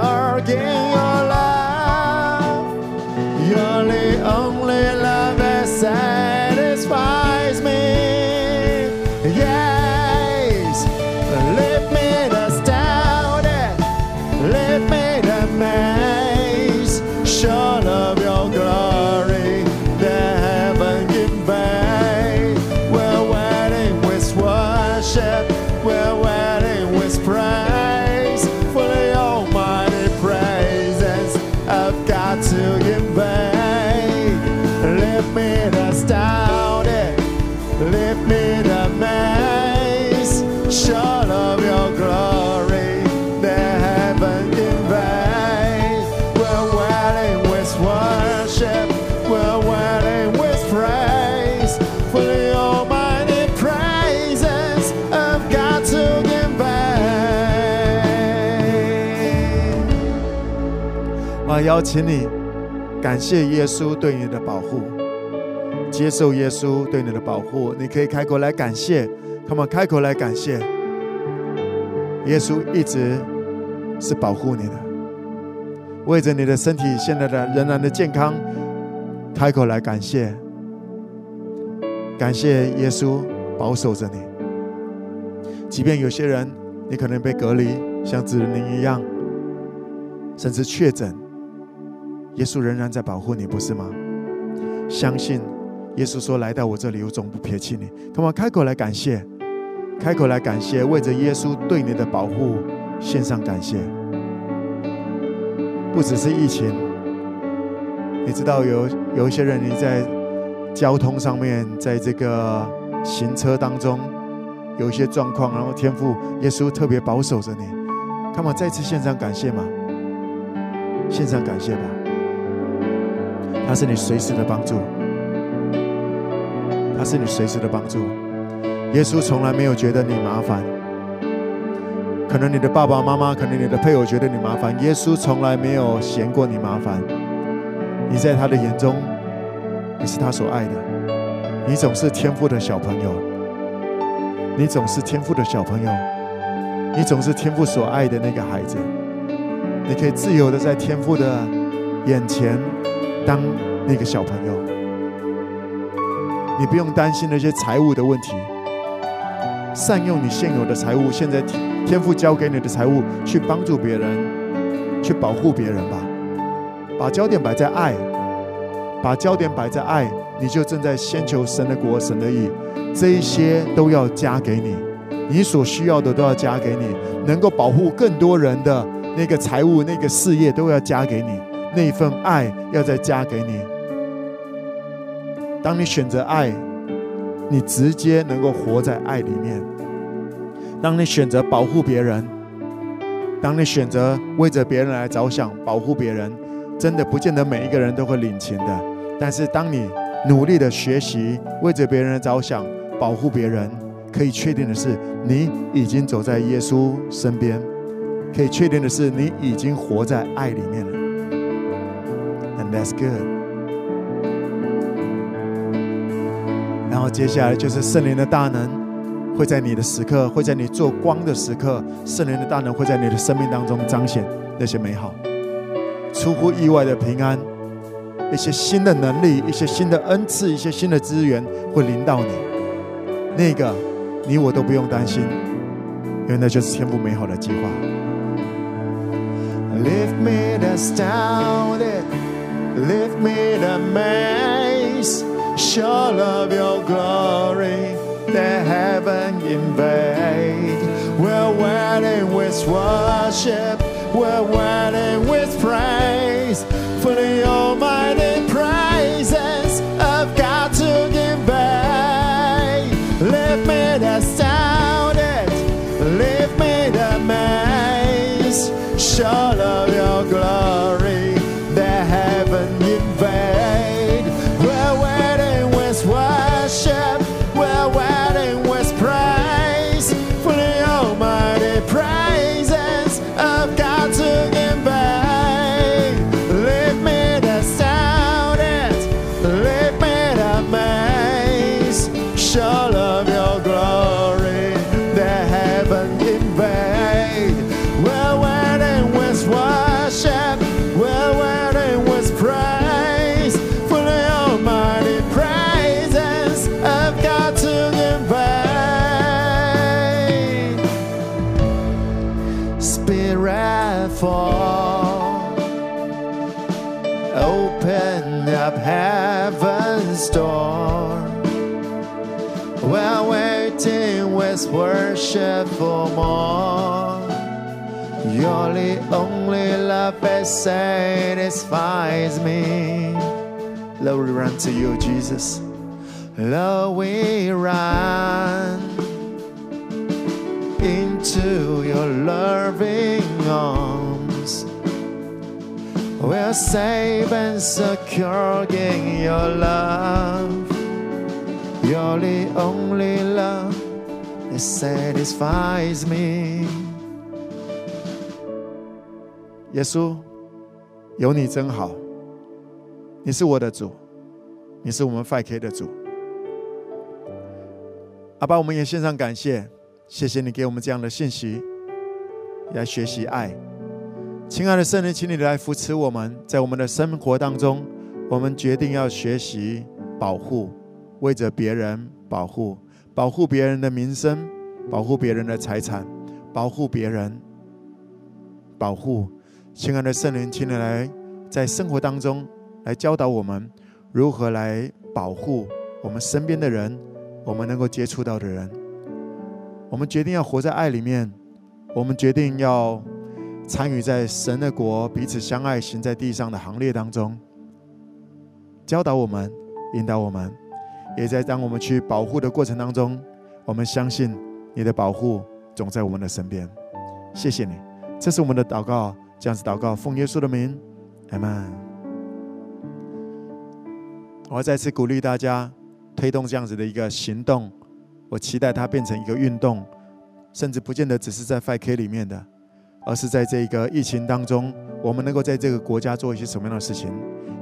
You're love, the only. 要邀请你感谢耶稣对你的保护，接受耶稣对你的保护。你可以开口来感谢，Come on，开口来感谢。耶稣一直是保护你的，为着你的身体现在的仍然的健康，开口来感谢，感谢耶稣保守着你。即便有些人你可能被隔离，像子宁一样，甚至确诊，耶稣仍然在保护你，不是吗？相信耶稣说：“来到我这里，我总不撇弃你。”干嘛开口来感谢？开口来感谢，为着耶稣对你的保护献上感谢。不只是疫情，你知道有有一些人你在交通上面，在这个行车当中有一些状况，然后天父耶稣特别保守着你。干嘛再次献上感谢嘛？献上感谢吧，他是你随时的帮助，他是你随时的帮助。耶稣从来没有觉得你麻烦，可能你的爸爸妈妈，可能你的配偶觉得你麻烦，耶稣从来没有嫌过你麻烦。你在他的眼中，你是他所爱的，你总是天赋的小朋友，你总是天赋的小朋友，你总是天赋所爱的那个孩子，你可以自由的在天赋的眼前当那个小朋友，你不用担心那些财务的问题，善用你现有的财务，现在天父交给你的财务去帮助别人，去保护别人吧，把焦点摆在爱，把焦点摆在爱，你就正在先求神的国、神的义，这一些都要加给你。你所需要的都要加给你，能够保护更多人的那个财务、那个事业都要加给你，那一份爱要再加给你。当你选择爱，你直接能够活在爱里面；当你选择保护别人，当你选择为着别人来着想、保护别人，真的不见得每一个人都会领情的。但是当你努力的学习为着别人着想、保护别人，可以确定的是，你已经走在耶稣身边；可以确定的是，你已经活在爱里面了。That's good。然后接下来就是圣灵的大能，会在你的时刻，会在你做光的时刻，圣灵的大能会在你的生命当中彰显那些美好，出乎意外的平安，一些新的能力，一些新的恩赐，一些新的资源会临到你。那个。你我都不用担心，因为那就是天父美好的计划。Lift me the lift me the amaze, show of your glory, the heaven invade. We're waiting with worship, we're waiting with praise for the almighty praises of God to give back. Lift me the astounded, lift me the amaze, show of your worship for more. You're the only love satisfies me. Lord, we run to you, Jesus. Lord, we run into your loving arms. We're safe and secure in your love. You're the only love satisfies me. 耶稣，有你真好，你是我的主，你是我们 5K 的主。阿爸，我们也献上感谢，谢谢你给我们这样的信息，来学习爱。亲爱的圣灵，请你来扶持我们，在我们的生活当中，我们决定要学习保护，为着别人保护，保护别人的名声，保护别人的财产，保护别人，保护。亲爱的圣灵，请你来在生活当中来教导我们如何来保护我们身边的人，我们能够接触到的人。我们决定要活在爱里面，我们决定要参与在神的国彼此相爱、行在地上的行列当中。教导我们，引导我们，也在当我们去保护的过程当中，我们相信你的保护总在我们的身边。谢谢你，这是我们的祷告。这样子祷告，奉耶稣的名，阿门。我要再次鼓励大家推动这样子的一个行动。我期待它变成一个运动，甚至不见得只是在 5K 里面的，而是在这个疫情当中，我们能够在这个国家做一些什么样的事情？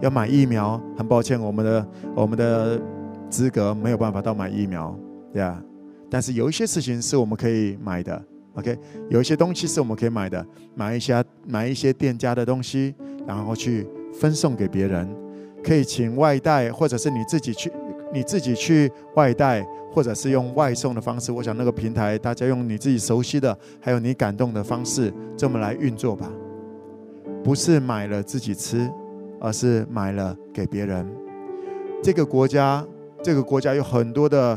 要买疫苗，很抱歉，我们的我们的资格没有办法到买疫苗，对啊。但是有一些事情是我们可以买的，OK，有一些东西是我们可以买的，买一些买一些店家的东西，然后去分送给别人，可以请外带，或者是你自己去，你自己去外带，或者是用外送的方式。我想那个平台，大家用你自己熟悉的，还有你感动的方式，这么来运作吧。不是买了自己吃，而是买了给别人。这个国家，这个国家有很多的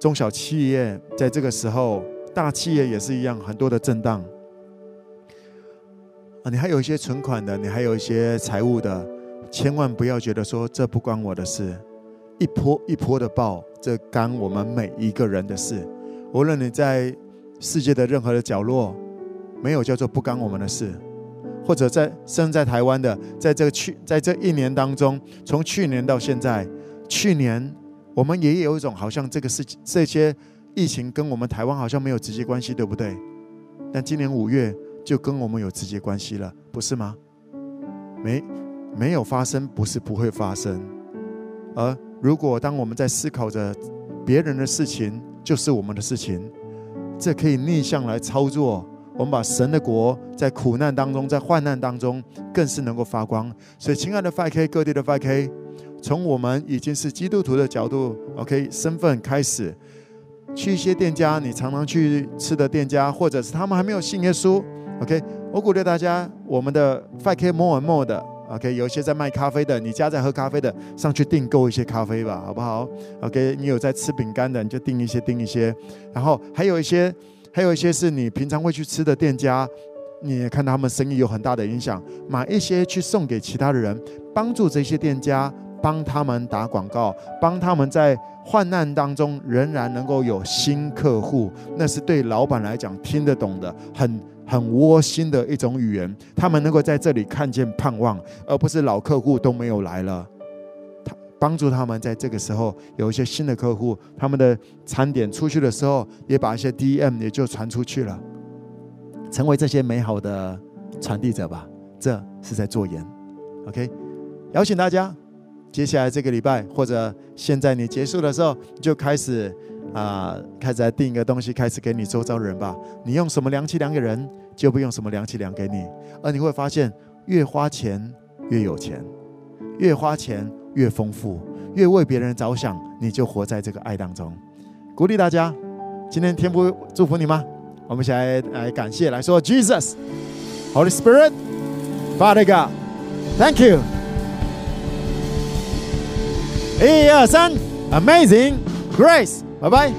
中小企业，在这个时候。大企业也是一样，很多的震荡啊！你还有一些存款的，你还有一些财务的，千万不要觉得说这不关我的事。一波一波的爆，这干我们每一个人的事。无论你在世界的任何的角落，没有叫做不干我们的事。或者在生在台湾的，在这个去在这一年当中，从去年到现在，去年我们也有一种好像这个事情这些。疫情跟我们台湾好像没有直接关系，对不对？但今年五月就跟我们有直接关系了，不是吗？没没有发生，不是不会发生。而如果当我们在思考着别人的事情，就是我们的事情，这可以逆向来操作。我们把神的国在苦难当中，在患难当中，更是能够发光。所以，亲爱的 5K 各地的 5K，从我们已经是基督徒的角度，OK 身份开始。去一些店家，你常常去吃的店家，或者是他们还没有信耶稣，OK，我鼓励大家，我们的 five k More and More 的，OK，有一些在卖咖啡的，你家在喝咖啡的，上去订购一些咖啡吧，好不好？OK，你有在吃饼干的，你就订一些订一些，然后还有一些，还有一些是你平常会去吃的店家，你也看他们生意有很大的影响，买一些去送给其他的人，帮助这些店家。帮他们打广告，帮他们在患难当中仍然能够有新客户，那是对老板来讲听得懂的，很很窝心的一种语言。他们能够在这里看见盼望，而不是老客户都没有来了。他帮助他们在这个时候有一些新的客户，他们的餐点出去的时候，也把一些 DM 也就传出去了，成为这些美好的传递者吧。这是在做盐，OK，邀请大家。接下来这个礼拜，或者现在你结束的时候，就开始啊、开始来定一个东西，开始给你周遭的人吧。你用什么量器量给人，就不用什么量器量给你。而你会发现，越花钱越有钱，越花钱越丰富，越为别人着想，你就活在这个爱当中。鼓励大家，今天天父祝福你吗？我们一起来来感谢，来说 Jesus, Holy Spirit, Father God, Thank you. 一二三，Amazing Grace，拜拜。